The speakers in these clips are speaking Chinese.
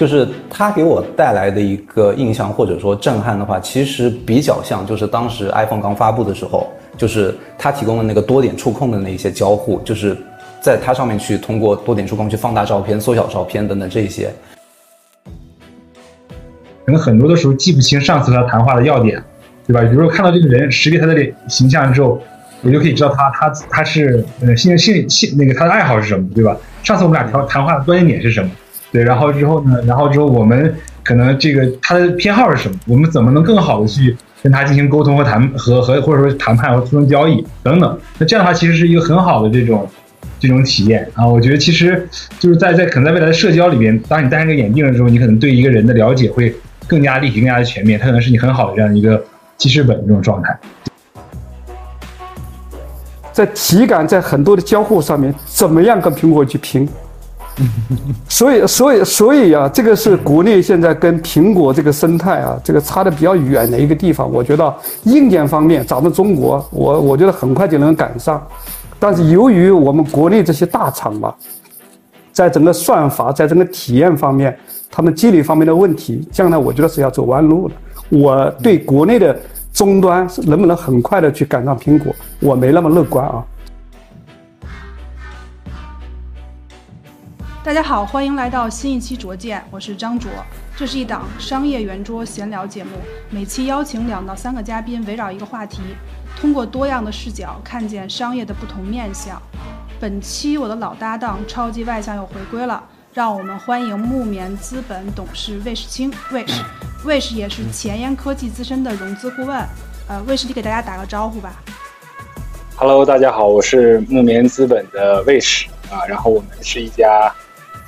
就是它给我带来的一个印象或者说震撼的话，其实比较像就是当时 iPhone 刚发布的时候，就是它提供的那个多点触控的那一些交互，就是在它上面去通过多点触控去放大照片、缩小照片等等这些。可能很多的时候记不清上次和他谈话的要点，对吧？比如说看到这个人识别他的脸形象之后，我就可以知道他他他是呃性性性那个他的爱好是什么，对吧？上次我们俩谈谈话的关键点是什么？对，然后之后呢？然后之后我们可能这个他的偏好是什么？我们怎么能更好的去跟他进行沟通和谈和和或者说谈判和促成交易等等？那这样的话其实是一个很好的这种这种体验啊！我觉得其实就是在在可能在未来的社交里边，当你戴上个眼镜的时候，你可能对一个人的了解会更加立体、更加的全面，它可能是你很好的这样一个记事本这种状态。在体感，在很多的交互上面，怎么样跟苹果去拼？所以，所以，所以啊，这个是国内现在跟苹果这个生态啊，这个差的比较远的一个地方。我觉得硬件方面，咱们中国，我我觉得很快就能赶上。但是由于我们国内这些大厂吧，在整个算法，在整个体验方面，他们积累方面的问题，将来我觉得是要走弯路的。我对国内的终端能不能很快的去赶上苹果，我没那么乐观啊。大家好，欢迎来到新一期卓见，我是张卓。这是一档商业圆桌闲聊节目，每期邀请两到三个嘉宾，围绕一个话题，通过多样的视角看见商业的不同面相。本期我的老搭档超级外向又回归了，让我们欢迎木棉资本董事魏世清，魏氏，魏氏也是前沿科技资深的融资顾问。呃，魏氏，你给大家打个招呼吧。Hello，大家好，我是木棉资本的魏氏啊，然后我们是一家。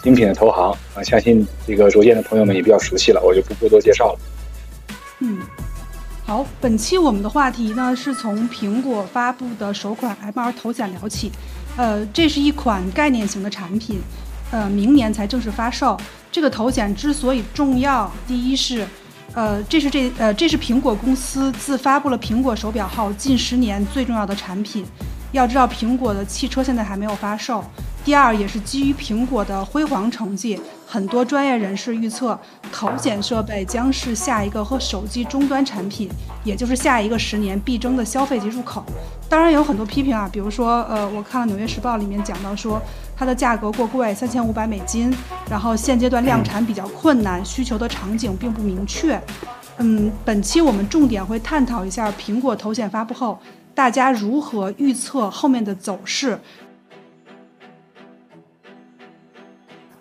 精品的投行啊，相信这个逐渐的朋友们也比较熟悉了，我就不过多介绍了。嗯，好，本期我们的话题呢是从苹果发布的首款 MR 头显聊起。呃，这是一款概念型的产品，呃，明年才正式发售。这个头显之所以重要，第一是，呃，这是这呃这是苹果公司自发布了苹果手表后近十年最重要的产品。要知道，苹果的汽车现在还没有发售。第二，也是基于苹果的辉煌成绩，很多专业人士预测，头显设备将是下一个和手机终端产品，也就是下一个十年必争的消费级入口。当然，有很多批评啊，比如说，呃，我看了《纽约时报》里面讲到说，它的价格过贵，三千五百美金，然后现阶段量产比较困难，需求的场景并不明确。嗯，本期我们重点会探讨一下苹果头显发布后，大家如何预测后面的走势。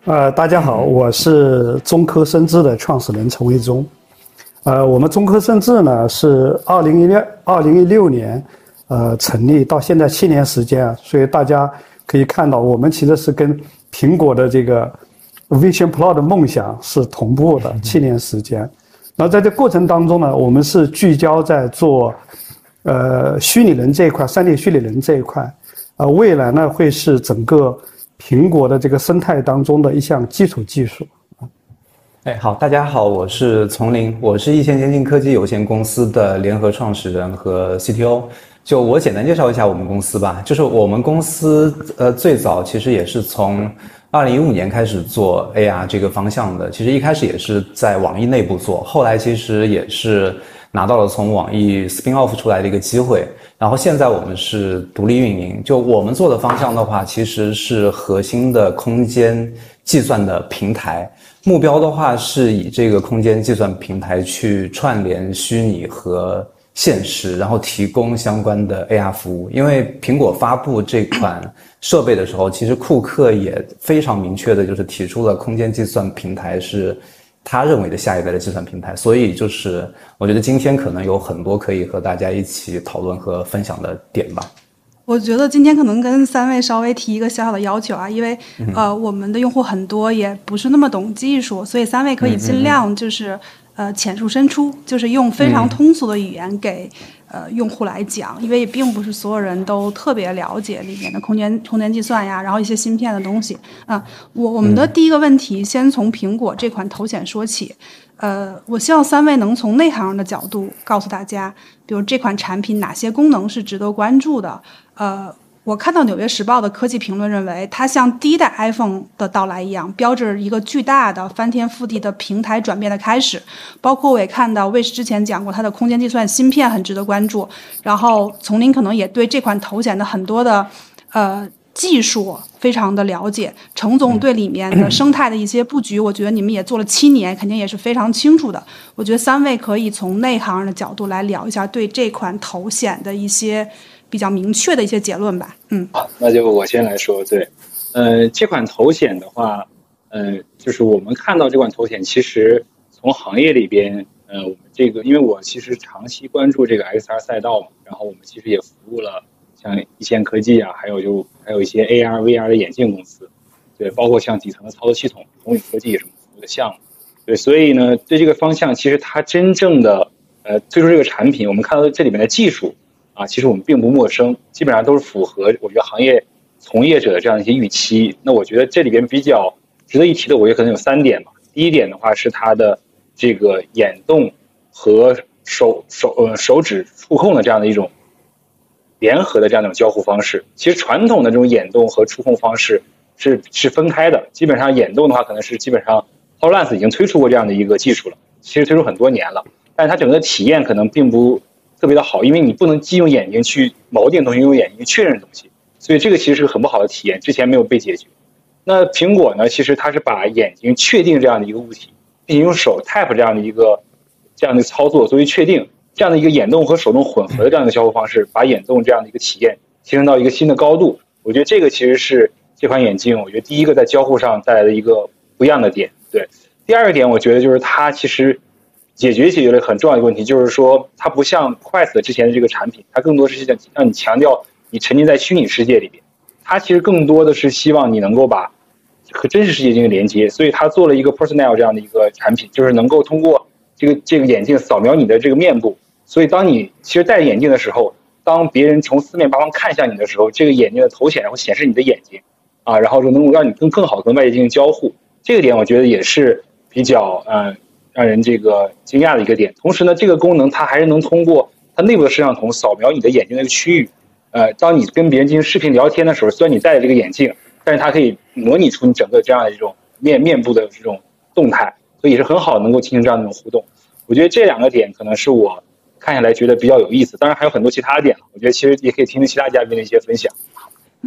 呃，大家好，我是中科生智的创始人陈维忠。呃，我们中科生智呢是二零一六二零一六年呃成立，到现在七年时间啊，所以大家可以看到，我们其实是跟苹果的这个 Vision Pro 的梦想是同步的，七年时间。那在这过程当中呢，我们是聚焦在做呃虚拟人这一块，三 D 虚拟人这一块，呃，未来呢会是整个。苹果的这个生态当中的一项基础技术哎，好，大家好，我是丛林，我是易线先进科技有限公司的联合创始人和 CTO。就我简单介绍一下我们公司吧，就是我们公司呃最早其实也是从二零一五年开始做 AR 这个方向的，其实一开始也是在网易内部做，后来其实也是。拿到了从网易 spin off 出来的一个机会，然后现在我们是独立运营。就我们做的方向的话，其实是核心的空间计算的平台，目标的话是以这个空间计算平台去串联虚拟和现实，然后提供相关的 AR 服务。因为苹果发布这款设备的时候，其实库克也非常明确的就是提出了空间计算平台是。他认为的下一代的计算平台，所以就是我觉得今天可能有很多可以和大家一起讨论和分享的点吧。我觉得今天可能跟三位稍微提一个小小的要求啊，因为呃我们的用户很多也不是那么懂技术，所以三位可以尽量就是呃浅入深出，就是用非常通俗的语言给。呃，用户来讲，因为并不是所有人都特别了解里面的空间空间计算呀，然后一些芯片的东西啊。我我们的第一个问题，先从苹果这款头显说起。呃，我希望三位能从内行人的角度告诉大家，比如这款产品哪些功能是值得关注的。呃，我看到《纽约时报》的科技评论认为，它像第一代 iPhone 的到来一样，标志一个巨大的翻天覆地的平台转变的开始。包括我也看到魏 i 之前讲过，它的空间计算芯片很值得关注。然后丛林可能也对这款头显的很多的呃技术非常的了解。程总对里面的生态的一些布局，我觉得你们也做了七年，肯定也是非常清楚的。我觉得三位可以从内行的角度来聊一下对这款头显的一些。比较明确的一些结论吧，嗯，好，那就我先来说，对，呃，这款头显的话，呃，就是我们看到这款头显，其实从行业里边，呃，我们这个，因为我其实长期关注这个 XR 赛道嘛，然后我们其实也服务了像一线科技啊，还有就还有一些 AR、VR 的眼镜公司，对，包括像底层的操作系统，宏宇科技什么服务的项目，对，所以呢，对这个方向，其实它真正的呃推出这个产品，我们看到这里面的技术。啊，其实我们并不陌生，基本上都是符合我觉得行业从业者的这样一些预期。那我觉得这里边比较值得一提的，我觉得可能有三点吧。第一点的话是它的这个眼动和手手呃手指触控的这样的一种联合的这样一种交互方式。其实传统的这种眼动和触控方式是是分开的，基本上眼动的话可能是基本上 HoloLens 已经推出过这样的一个技术了，其实推出很多年了，但是它整个体验可能并不。特别的好，因为你不能既用眼睛去锚定东西，用眼睛确认东西，所以这个其实是个很不好的体验，之前没有被解决。那苹果呢，其实它是把眼睛确定这样的一个物体，并且用手 tap 这样的一个这样的操作作为确定，这样的一个眼动和手动混合的这样的交互方式，把眼动这样的一个体验提升到一个新的高度。我觉得这个其实是这款眼镜，我觉得第一个在交互上带来的一个不一样的点。对，第二个点，我觉得就是它其实。解决解决了很重要的问题，就是说它不像 Quest 之前的这个产品，它更多是想让你强调你沉浸在虚拟世界里边。它其实更多的是希望你能够把和真实世界进行连接，所以它做了一个 Personal 这样的一个产品，就是能够通过这个这个眼镜扫描你的这个面部，所以当你其实戴着眼镜的时候，当别人从四面八方看向你的时候，这个眼镜的头显会显示你的眼睛，啊，然后就能够让你更更好跟外界进行交互。这个点我觉得也是比较嗯。让人这个惊讶的一个点，同时呢，这个功能它还是能通过它内部的摄像头扫描你的眼睛那个区域，呃，当你跟别人进行视频聊天的时候，虽然你戴着这个眼镜，但是它可以模拟出你整个这样的一种面面部的这种动态，所以也是很好能够进行这样的一种互动。我觉得这两个点可能是我看下来觉得比较有意思，当然还有很多其他的点我觉得其实也可以听听其他嘉宾的一些分享。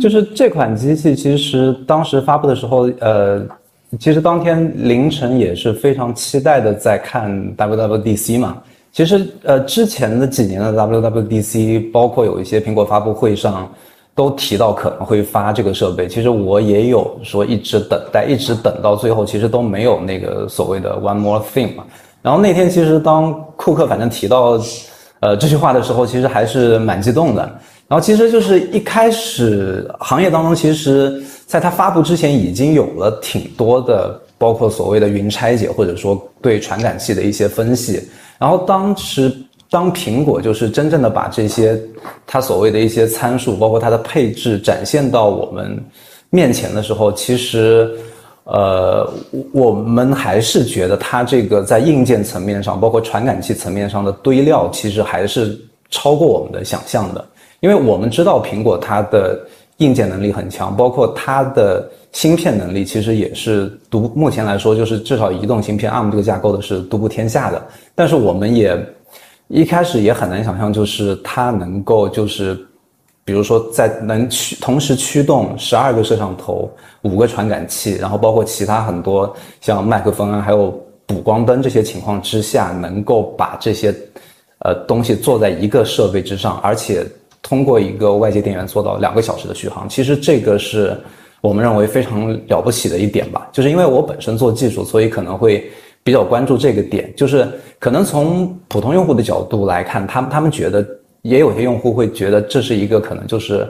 就是这款机器其实当时发布的时候，呃。其实当天凌晨也是非常期待的在看 WWDC 嘛。其实呃之前的几年的 WWDC，包括有一些苹果发布会上都提到可能会发这个设备。其实我也有说一直等待，一直等到最后，其实都没有那个所谓的 One More Thing 嘛。然后那天其实当库克反正提到呃这句话的时候，其实还是蛮激动的。然后其实就是一开始行业当中其实。在它发布之前，已经有了挺多的，包括所谓的云拆解，或者说对传感器的一些分析。然后当时，当苹果就是真正的把这些它所谓的一些参数，包括它的配置展现到我们面前的时候，其实，呃，我们还是觉得它这个在硬件层面上，包括传感器层面上的堆料，其实还是超过我们的想象的。因为我们知道苹果它的。硬件能力很强，包括它的芯片能力，其实也是独目前来说，就是至少移动芯片 ARM 这个架构的是独步天下的。但是我们也一开始也很难想象，就是它能够就是，比如说在能驱同时驱动十二个摄像头、五个传感器，然后包括其他很多像麦克风啊，还有补光灯这些情况之下，能够把这些呃东西做在一个设备之上，而且。通过一个外接电源做到两个小时的续航，其实这个是我们认为非常了不起的一点吧。就是因为我本身做技术，所以可能会比较关注这个点。就是可能从普通用户的角度来看，他们他们觉得也有些用户会觉得这是一个可能就是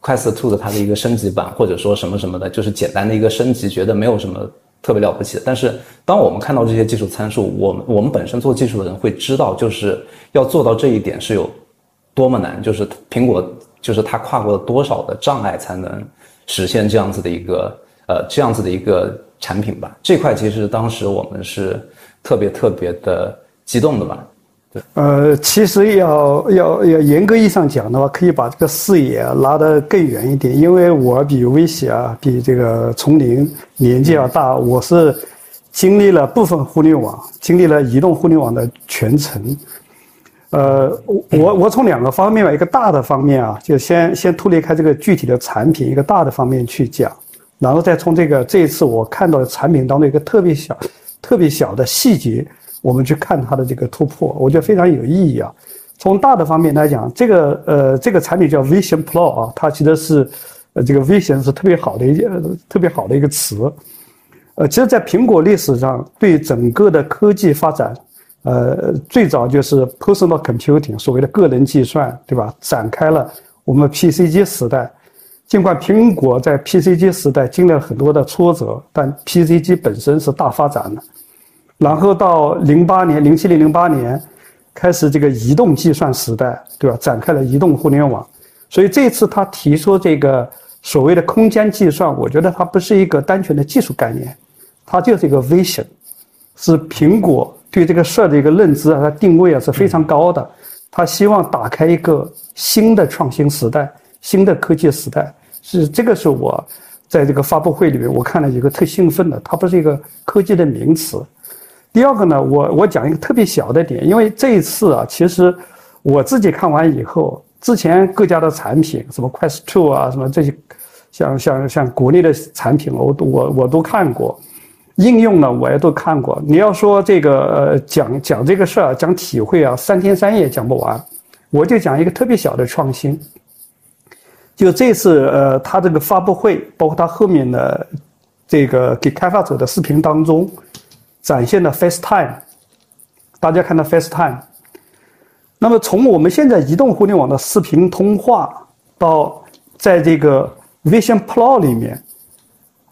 Quest Two 的它的一个升级版，或者说什么什么的，就是简单的一个升级，觉得没有什么特别了不起的。但是当我们看到这些技术参数，我们我们本身做技术的人会知道，就是要做到这一点是有。多么难，就是苹果，就是它跨过了多少的障碍才能实现这样子的一个呃这样子的一个产品吧？这块其实当时我们是特别特别的激动的吧？对呃，其实要要要严格意义上讲的话，可以把这个视野拉得更远一点，因为我比威喜啊，比这个丛林年纪要大，我是经历了部分互联网，经历了移动互联网的全程。呃，我我从两个方面吧，一个大的方面啊，就先先脱离开这个具体的产品，一个大的方面去讲，然后再从这个这一次我看到的产品当中一个特别小、特别小的细节，我们去看它的这个突破，我觉得非常有意义啊。从大的方面来讲，这个呃这个产品叫 Vision Pro 啊，它其实是呃这个 Vision 是特别好的一件特别好的一个词。呃，其实，在苹果历史上对整个的科技发展。呃，最早就是 personal computing，所谓的个人计算，对吧？展开了我们 PC 机时代。尽管苹果在 PC 机时代经历了很多的挫折，但 PC 机本身是大发展的。然后到零八年、零七零零八年，开始这个移动计算时代，对吧？展开了移动互联网。所以这次他提出这个所谓的空间计算，我觉得它不是一个单纯的技术概念，它就是一个 vision，是苹果。对这个事儿的一个认知啊，它定位啊是非常高的。他希望打开一个新的创新时代，新的科技时代。是这个是我在这个发布会里面我看了一个特兴奋的，它不是一个科技的名词。第二个呢，我我讲一个特别小的点，因为这一次啊，其实我自己看完以后，之前各家的产品，什么 Quest Two 啊，什么这些，像像像国内的产品，我都我我都看过。应用呢，我也都看过。你要说这个呃讲讲这个事儿，讲体会啊，三天三夜讲不完。我就讲一个特别小的创新，就这次呃，他这个发布会，包括他后面的这个给开发者的视频当中，展现的 FaceTime。大家看到 FaceTime。那么从我们现在移动互联网的视频通话，到在这个 Vision Pro 里面。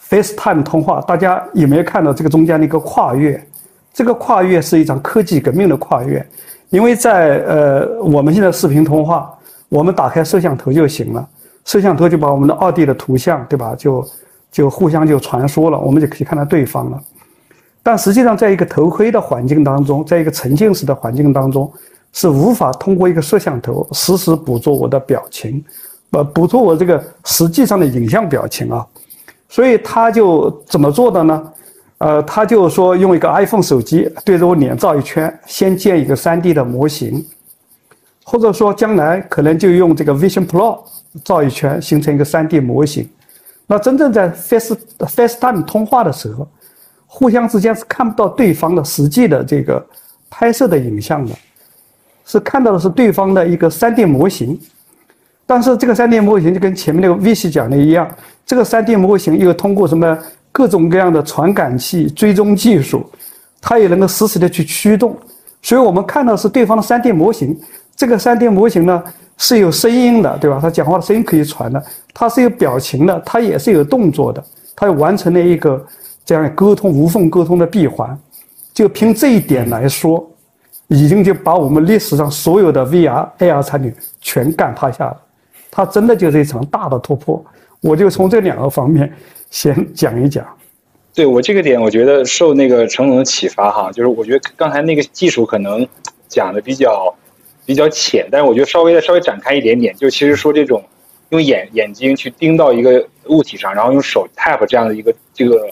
FaceTime 通话，大家有没有看到这个中间的一个跨越？这个跨越是一场科技革命的跨越，因为在呃我们现在视频通话，我们打开摄像头就行了，摄像头就把我们的二 D 的图像，对吧？就就互相就传输了，我们就可以看到对方了。但实际上，在一个头盔的环境当中，在一个沉浸式的环境当中，是无法通过一个摄像头实时捕捉我的表情，呃，捕捉我这个实际上的影像表情啊。所以他就怎么做的呢？呃，他就说用一个 iPhone 手机对着我脸照一圈，先建一个 3D 的模型，或者说将来可能就用这个 Vision Pro 照一圈，形成一个 3D 模型。那真正在 Face FaceTime 通话的时候，互相之间是看不到对方的实际的这个拍摄的影像的，是看到的是对方的一个 3D 模型。但是这个 3D 模型就跟前面那个 V 系讲的一样，这个 3D 模型又通过什么各种各样的传感器、追踪技术，它也能够实时的去驱动。所以我们看到是对方的 3D 模型，这个 3D 模型呢是有声音的，对吧？它讲话的声音可以传的，它是有表情的，它也是有动作的，它完成了一个这样沟通无缝沟通的闭环。就凭这一点来说，已经就把我们历史上所有的 VR、AR 产品全干趴下了。它真的就是一场大的突破，我就从这两个方面先讲一讲。对我这个点，我觉得受那个成龙的启发哈，就是我觉得刚才那个技术可能讲的比较比较浅，但是我觉得稍微再稍微展开一点点，就其实说这种用眼眼睛去盯到一个物体上，然后用手 tap 这样的一个这个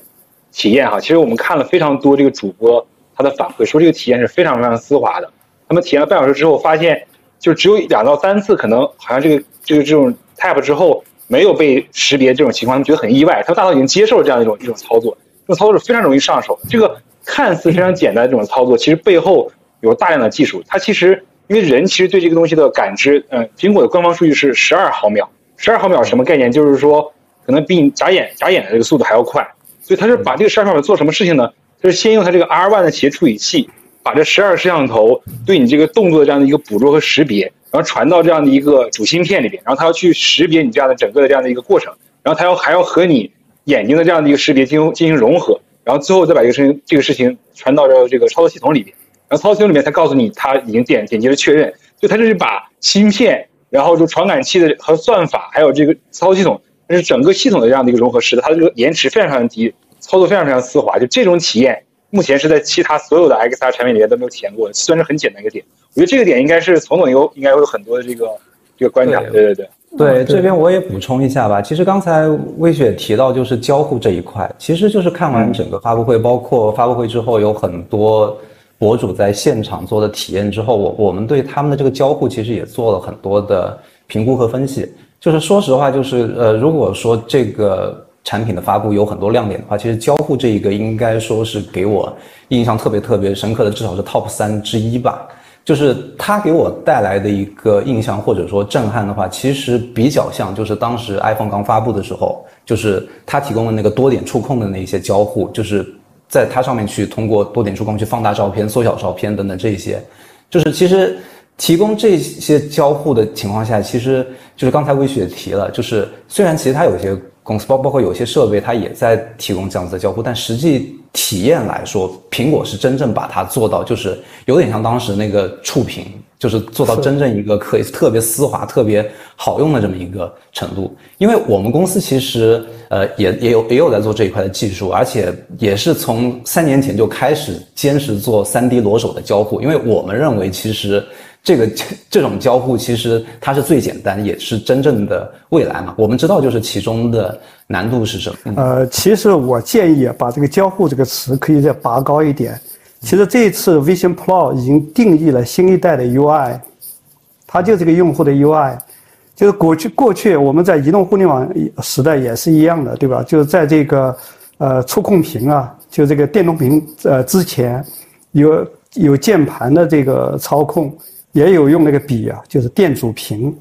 体验哈，其实我们看了非常多这个主播他的反馈，说这个体验是非常非常丝滑的。他们体验了半小时之后，发现就只有两到三次，可能好像这个。这个这种 tap 之后没有被识别这种情况，他们觉得很意外。他们大脑已经接受了这样一种一种操作，这种操作是非常容易上手。这个看似非常简单的这种操作，其实背后有大量的技术。它其实因为人其实对这个东西的感知，嗯，苹果的官方数据是十二毫秒。十二毫秒什么概念？就是说可能比你眨眼眨眼的这个速度还要快。所以他是把这个十二毫秒做什么事情呢？就是先用他这个 R one 的企业处理器，把这十二摄像头对你这个动作的这样的一个捕捉和识别。然后传到这样的一个主芯片里边，然后它要去识别你这样的整个的这样的一个过程，然后它要还要和你眼睛的这样的一个识别进行进行融合，然后最后再把这个事情这个事情传到这这个操作系统里边，然后操作系统里面才告诉你它已经点点击了确认，就它这是把芯片，然后就传感器的和算法，还有这个操作系统，这是整个系统的这样的一个融合式的，它这个延迟非常非常低，操作非常非常丝滑，就这种体验目前是在其他所有的 XR 产品里面都没有体验过的，虽然是很简单一个点。我觉得这个点应该是丛总有应该会有很多的这个这个观察，对对对。对，这边我也补充一下吧。其实刚才魏雪提到就是交互这一块，其实就是看完整个发布会，包括发布会之后有很多博主在现场做的体验之后，我我们对他们的这个交互其实也做了很多的评估和分析。就是说实话，就是呃，如果说这个产品的发布有很多亮点的话，其实交互这一个应该说是给我印象特别特别深刻的，至少是 top 三之一吧。就是它给我带来的一个印象或者说震撼的话，其实比较像就是当时 iPhone 刚发布的时候，就是它提供的那个多点触控的那些交互，就是在它上面去通过多点触控去放大照片、缩小照片等等这些，就是其实提供这些交互的情况下，其实就是刚才魏雪提了，就是虽然其实它有些。公司包包括有些设备，它也在提供这样子的交互，但实际体验来说，苹果是真正把它做到，就是有点像当时那个触屏，就是做到真正一个可以特别丝滑、特别好用的这么一个程度。因为我们公司其实呃也也有也有在做这一块的技术，而且也是从三年前就开始坚持做三 D 裸手的交互，因为我们认为其实。这个 这种交互其实它是最简单，也是真正的未来嘛。我们知道就是其中的难度是什么？呃，其实我建议把这个交互这个词可以再拔高一点。其实这一次 Vision Pro 已经定义了新一代的 UI，它就是个用户的 UI，就是过去过去我们在移动互联网时代也是一样的，对吧？就是在这个呃触控屏啊，就这个电动屏呃之前有有键盘的这个操控。也有用那个笔啊，就是电阻屏，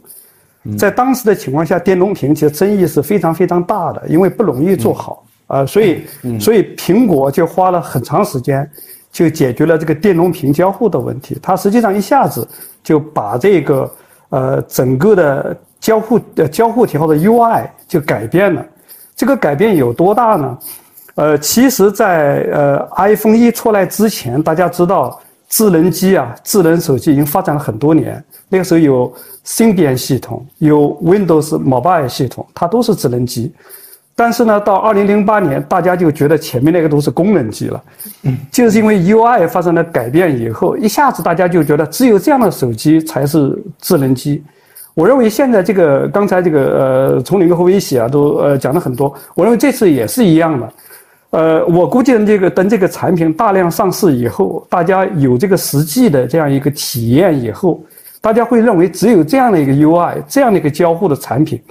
在当时的情况下，电容屏其实争议是非常非常大的，因为不容易做好啊，所以所以苹果就花了很长时间，就解决了这个电容屏交互的问题。它实际上一下子就把这个呃整个的交互呃交互条的 UI 就改变了。这个改变有多大呢？呃，其实，在呃 iPhone 一出来之前，大家知道。智能机啊，智能手机已经发展了很多年。那个时候有 CBN 系统，有 Windows Mobile 系统，它都是智能机。但是呢，到二零零八年，大家就觉得前面那个都是功能机了。就是因为 UI 发生了改变以后，一下子大家就觉得只有这样的手机才是智能机。我认为现在这个刚才这个呃，从林和威喜啊都呃讲了很多。我认为这次也是一样的。呃，我估计这个等这个产品大量上市以后，大家有这个实际的这样一个体验以后，大家会认为只有这样的一个 UI，这样的一个交互的产品，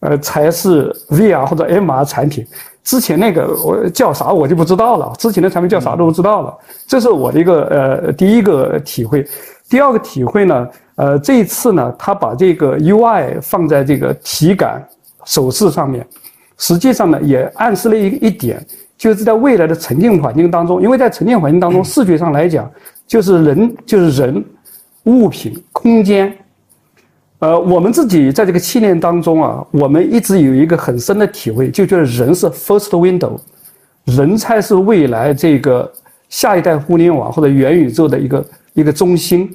呃，才是 VR 或者 MR 产品。之前那个我叫啥我就不知道了，之前的产品叫啥都不知道了。这是我的一个呃第一个体会。第二个体会呢，呃，这一次呢，他把这个 UI 放在这个体感手势上面，实际上呢，也暗示了一一点。就是在未来的沉浸环境当中，因为在沉浸环境当中，视觉上来讲，就是人就是人，物品空间。呃，我们自己在这个七年当中啊，我们一直有一个很深的体会，就觉得人是 first window，人才是未来这个下一代互联网或者元宇宙的一个一个中心。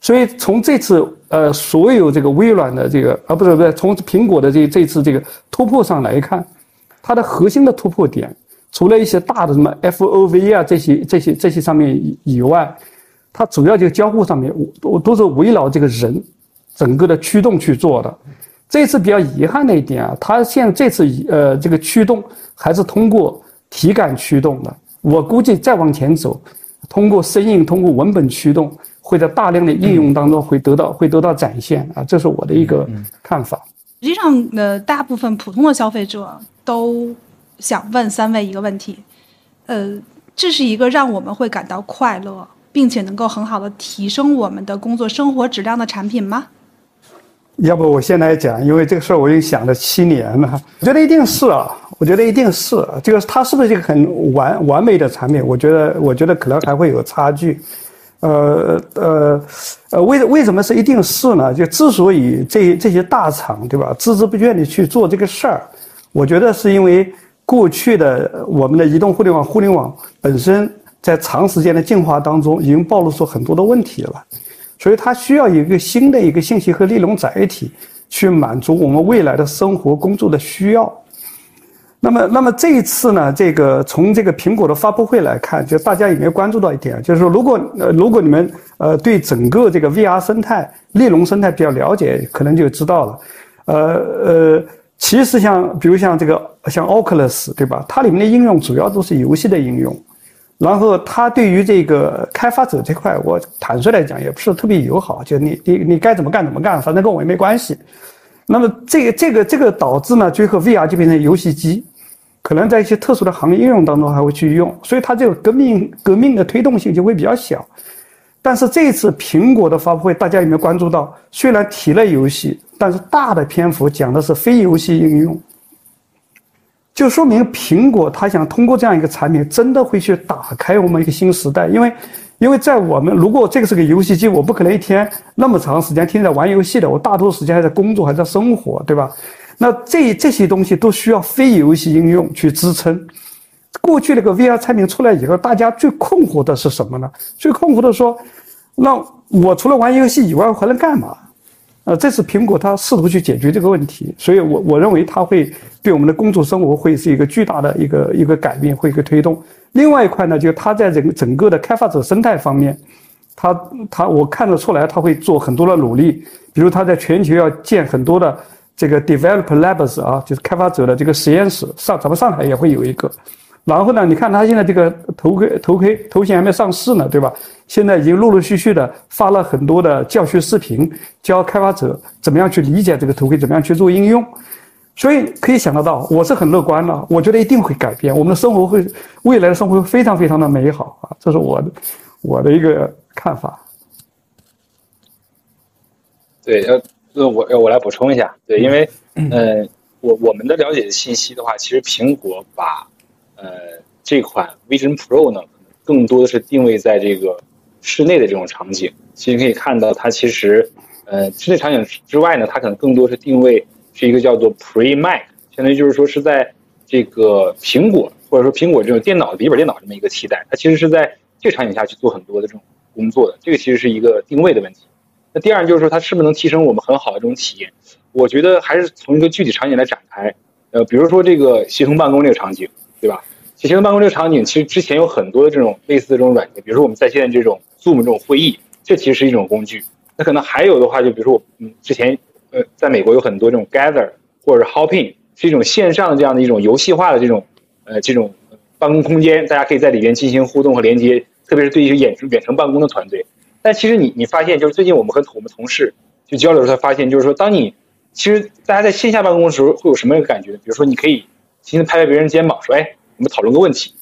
所以从这次呃所有这个微软的这个啊不是不是从苹果的这这次这个突破上来看，它的核心的突破点。除了一些大的什么 FOV 啊这些这些这些上面以外，它主要就交互上面，我我都是围绕这个人整个的驱动去做的。这次比较遗憾的一点啊，它现在这次呃这个驱动还是通过体感驱动的。我估计再往前走，通过声音、通过文本驱动，会在大量的应用当中会得到会得到展现啊，这是我的一个看法。实际上，呃，大部分普通的消费者都。想问三位一个问题，呃，这是一个让我们会感到快乐，并且能够很好的提升我们的工作生活质量的产品吗？要不我先来讲，因为这个事儿我已经想了七年了。我觉得一定是啊，我觉得一定是这个，它是不是一个很完完美的产品？我觉得，我觉得可能还会有差距。呃呃呃，为为什么是一定是呢？就之所以这这些大厂对吧，孜孜不倦的去做这个事儿，我觉得是因为。过去的我们的移动互联网，互联网本身在长时间的进化当中，已经暴露出很多的问题了，所以它需要一个新的一个信息和内容载体，去满足我们未来的生活工作的需要。那么，那么这一次呢，这个从这个苹果的发布会来看，就大家有没有关注到一点，就是说，如果呃，如果你们呃对整个这个 VR 生态、内容生态比较了解，可能就知道了。呃呃，其实像比如像这个像 Oculus 对吧？它里面的应用主要都是游戏的应用，然后它对于这个开发者这块，我坦率来讲也不是特别友好，就你你你该怎么干怎么干，反正跟我也没关系。那么这个这个这个导致呢，最后 VR 就变成游戏机，可能在一些特殊的行业应用当中还会去用，所以它这个革命革命的推动性就会比较小。但是这次苹果的发布会，大家有没有关注到？虽然提了游戏，但是大的篇幅讲的是非游戏应用，就说明苹果它想通过这样一个产品，真的会去打开我们一个新时代，因为。因为在我们，如果这个是个游戏机，我不可能一天那么长时间天天在玩游戏的，我大多数时间还在工作，还在生活，对吧？那这这些东西都需要非游戏应用去支撑。过去那个 VR 产品出来以后，大家最困惑的是什么呢？最困惑的说，那我除了玩游戏以外，还能干嘛？呃，这是苹果它试图去解决这个问题，所以我我认为它会对我们的工作生活会是一个巨大的一个一个改变，会一个推动。另外一块呢，就它在整个整个的开发者生态方面，它它我看得出来，它会做很多的努力。比如它在全球要建很多的这个 developer labs 啊，就是开发者的这个实验室。上咱们上海也会有一个。然后呢，你看它现在这个头盔头盔头衔还没上市呢，对吧？现在已经陆陆续续的发了很多的教学视频，教开发者怎么样去理解这个头盔，怎么样去做应用。所以可以想得到，我是很乐观的，我觉得一定会改变我们的生活，会未来的生活会非常非常的美好啊！这是我的我的一个看法。对，呃，呃，我我来补充一下，对，因为，呃，我我们的了解的信息的话，其实苹果把，呃，这款 Vision Pro 呢，更多的是定位在这个室内的这种场景。其实可以看到，它其实，呃，室内场景之外呢，它可能更多是定位。是一个叫做 Pre Mac，相当于就是说是在这个苹果或者说苹果这种电脑笔记本电脑这么一个期待，它其实是在这个场景下去做很多的这种工作的，这个其实是一个定位的问题。那第二就是说它是不是能提升我们很好的这种体验？我觉得还是从一个具体场景来展开。呃，比如说这个协同办公这个场景，对吧？协同办公这个场景其实之前有很多的这种类似的这种软件，比如说我们在线这种 Zoom 这种会议，这其实是一种工具。那可能还有的话，就比如说我嗯之前。呃，在美国有很多这种 Gather 或者是 hoping 是一种线上的这样的一种游戏化的这种呃这种办公空间，大家可以在里边进行互动和连接，特别是对于远程远程办公的团队。但其实你你发现，就是最近我们和我们同事去交流的时候，发现就是说，当你其实大家在线下办公的时候，会有什么一个感觉？比如说，你可以轻轻拍拍别人肩膀，说：“哎，我们讨论个问题。”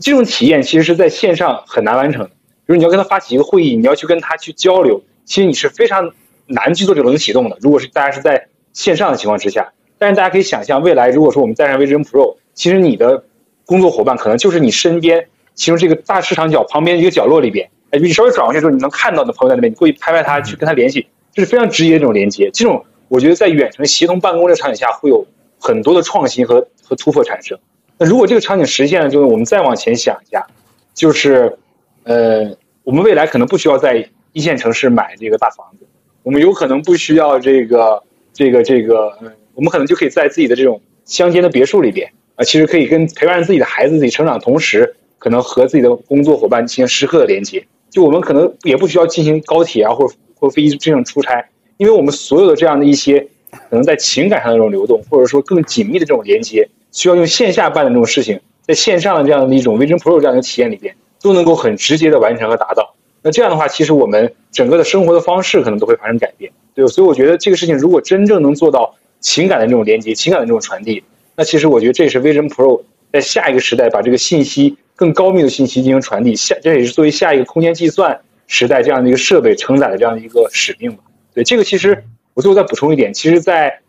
这种体验其实是在线上很难完成的。比如你要跟他发起一个会议，你要去跟他去交流，其实你是非常。难去做这个冷启动的。如果是大家是在线上的情况之下，但是大家可以想象，未来如果说我们带上 Vision Pro，其实你的工作伙伴可能就是你身边其中这个大市场角旁边一个角落里边，哎，你稍微转过去之后，你能看到的朋友在那边，你过去拍拍他，去跟他联系，这是非常直接的这种连接。这种我觉得在远程协同办公这个场景下，会有很多的创新和和突破产生。那如果这个场景实现了，就是我们再往前想一下，就是呃，我们未来可能不需要在一线城市买这个大房子。我们有可能不需要这个、这个、这个，嗯，我们可能就可以在自己的这种乡间的别墅里边啊，其实可以跟陪伴自己的孩子自己成长，同时可能和自己的工作伙伴进行时刻的连接。就我们可能也不需要进行高铁啊，或者或飞机这种出差，因为我们所有的这样的一些可能在情感上的这种流动，或者说更紧密的这种连接，需要用线下办的这种事情，在线上的这样的一种 Vision Pro 这样的体验里边，都能够很直接的完成和达到。那这样的话，其实我们整个的生活的方式可能都会发生改变，对所以我觉得这个事情如果真正能做到情感的这种连接、情感的这种传递，那其实我觉得这也是 Vision Pro 在下一个时代把这个信息更高密的信息进行传递，下这也是作为下一个空间计算时代这样的一个设备承载的这样的一个使命吧。对这个，其实我最后再补充一点，其实，在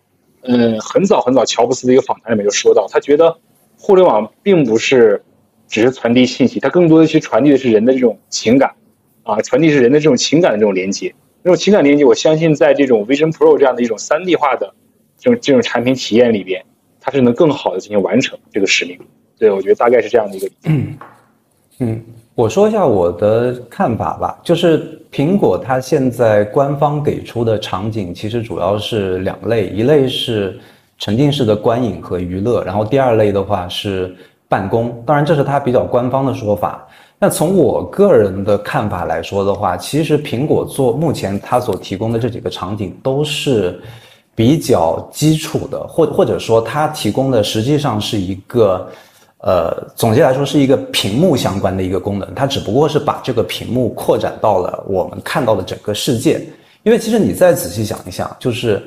嗯很早很早乔布斯的一个访谈里面就说到，他觉得互联网并不是只是传递信息，它更多的去传递的是人的这种情感。啊，传递是人的这种情感的这种连接，这种情感连接，我相信在这种 Vision Pro 这样的一种三 D 化的这种这种产品体验里边，它是能更好的进行完成这个使命。对，我觉得大概是这样的一个。嗯嗯，我说一下我的看法吧，就是苹果它现在官方给出的场景其实主要是两类，一类是。沉浸式的观影和娱乐，然后第二类的话是办公。当然，这是它比较官方的说法。那从我个人的看法来说的话，其实苹果做目前它所提供的这几个场景都是比较基础的，或或者说它提供的实际上是一个。呃，总结来说是一个屏幕相关的一个功能，它只不过是把这个屏幕扩展到了我们看到的整个世界。因为其实你再仔细想一想，就是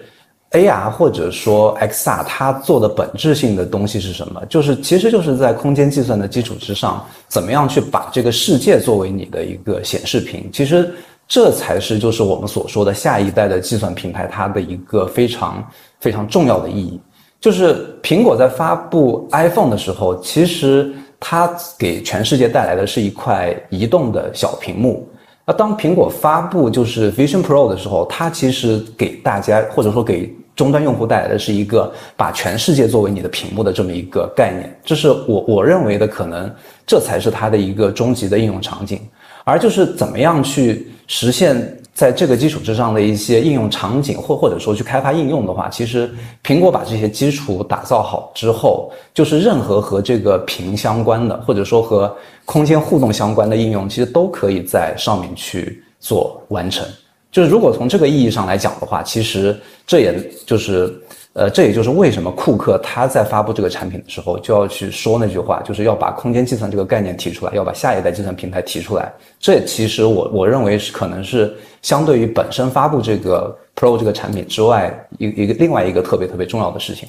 AR 或者说 XR，它做的本质性的东西是什么？就是其实就是在空间计算的基础之上，怎么样去把这个世界作为你的一个显示屏？其实这才是就是我们所说的下一代的计算平台它的一个非常非常重要的意义。就是苹果在发布 iPhone 的时候，其实它给全世界带来的是一块移动的小屏幕。那当苹果发布就是 Vision Pro 的时候，它其实给大家或者说给终端用户带来的是一个把全世界作为你的屏幕的这么一个概念。这是我我认为的，可能这才是它的一个终极的应用场景。而就是怎么样去实现。在这个基础之上的一些应用场景，或或者说去开发应用的话，其实苹果把这些基础打造好之后，就是任何和这个屏相关的，或者说和空间互动相关的应用，其实都可以在上面去做完成。就是如果从这个意义上来讲的话，其实这也就是。呃，这也就是为什么库克他在发布这个产品的时候就要去说那句话，就是要把空间计算这个概念提出来，要把下一代计算平台提出来。这其实我我认为是可能是相对于本身发布这个 Pro 这个产品之外，一一个另外一个特别特别重要的事情。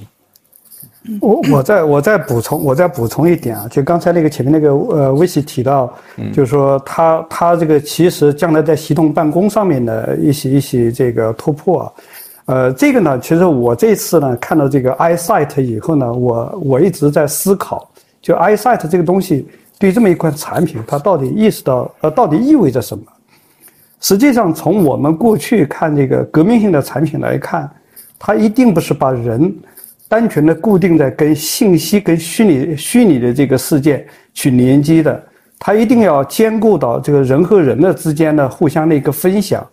我我再我再补充我再补充一点啊，就刚才那个前面那个呃威奇提到，就是说他他这个其实将来在系统办公上面的一些一些这个突破。啊。呃，这个呢，其实我这次呢看到这个 iSight 以后呢，我我一直在思考，就 iSight 这个东西对这么一款产品，它到底意识到呃到底意味着什么？实际上，从我们过去看这个革命性的产品来看，它一定不是把人单纯的固定在跟信息跟虚拟虚拟的这个世界去连接的，它一定要兼顾到这个人和人的之间的互相的一个分享。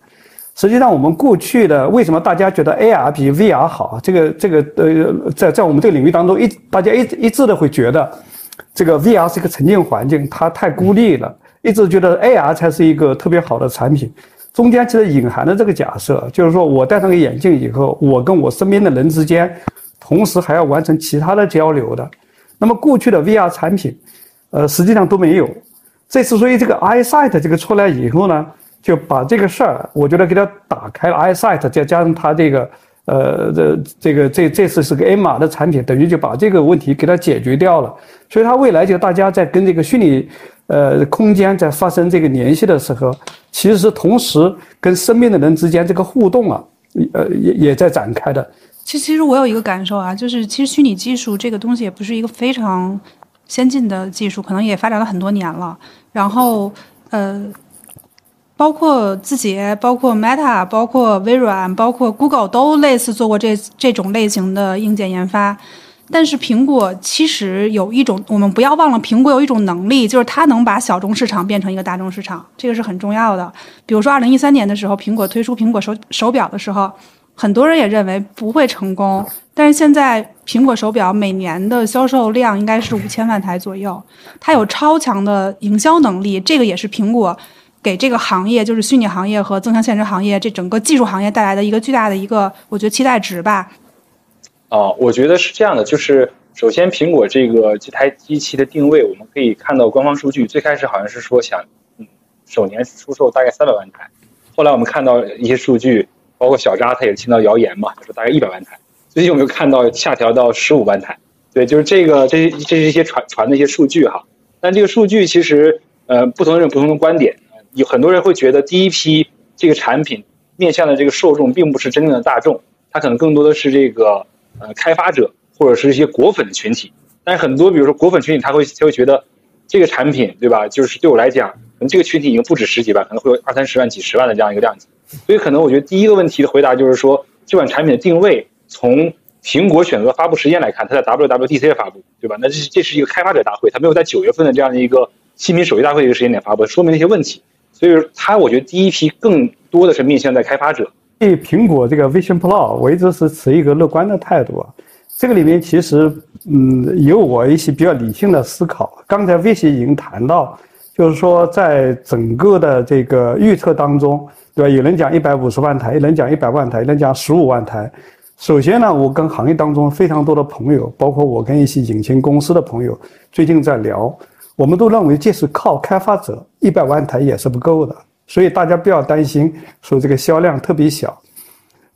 实际上，我们过去的为什么大家觉得 AR 比 VR 好？这个这个呃，在在我们这个领域当中，一大家一一致的会觉得，这个 VR 是一个沉浸环境，它太孤立了。一直觉得 AR 才是一个特别好的产品。中间其实隐含的这个假设，就是说我戴上个眼镜以后，我跟我身边的人之间，同时还要完成其他的交流的。那么过去的 VR 产品，呃，实际上都没有。这次所以这个 EyeSight 这个出来以后呢？就把这个事儿，我觉得给他打开了 iSight，再加上他这个，呃，这这个这这次是个 M 码的产品，等于就把这个问题给他解决掉了。所以，他未来就大家在跟这个虚拟，呃，空间在发生这个联系的时候，其实同时跟身边的人之间这个互动啊，呃，也也在展开的。其其实我有一个感受啊，就是其实虚拟技术这个东西也不是一个非常先进的技术，可能也发展了很多年了。然后，呃。包括字节，包括 Meta，包括微软，包括 Google 都类似做过这这种类型的硬件研发。但是苹果其实有一种，我们不要忘了，苹果有一种能力，就是它能把小众市场变成一个大众市场，这个是很重要的。比如说，二零一三年的时候，苹果推出苹果手手表的时候，很多人也认为不会成功。但是现在，苹果手表每年的销售量应该是五千万台左右，它有超强的营销能力，这个也是苹果。给这个行业，就是虚拟行业和增强现实行业这整个技术行业带来的一个巨大的一个，我觉得期待值吧。哦，我觉得是这样的，就是首先苹果这个这台机器的定位，我们可以看到官方数据，最开始好像是说想，嗯，首年出售大概三百万台，后来我们看到一些数据，包括小扎他也听到谣言嘛，说大概一百万台，最近我们又看到下调到十五万台，对，就是这个，这这是一些传传的一些数据哈，但这个数据其实，呃，不同人有不同的观点。有很多人会觉得第一批这个产品面向的这个受众并不是真正的大众，它可能更多的是这个呃开发者或者是一些果粉的群体。但是很多比如说果粉群体，他会他会觉得这个产品对吧？就是对我来讲，可能这个群体已经不止十几万，可能会有二三十万、几十万的这样一个量级。所以可能我觉得第一个问题的回答就是说，这款产品的定位从苹果选择发布时间来看，它在 WWDC 发布对吧？那这是这是一个开发者大会，它没有在九月份的这样的一个新品手机大会一个时间点发布，说明了一些问题。所以说，它我觉得第一批更多的是面向在开发者。对苹果这个 Vision Pro，我一直是持一个乐观的态度啊。这个里面其实，嗯，有我一些比较理性的思考。刚才魏协已经谈到，就是说在整个的这个预测当中，对吧？有人讲一百五十万台，有人讲一百万台，有人讲十五万台。首先呢，我跟行业当中非常多的朋友，包括我跟一些引擎公司的朋友，最近在聊，我们都认为，这是靠开发者一百万台也是不够的。所以大家不要担心说这个销量特别小。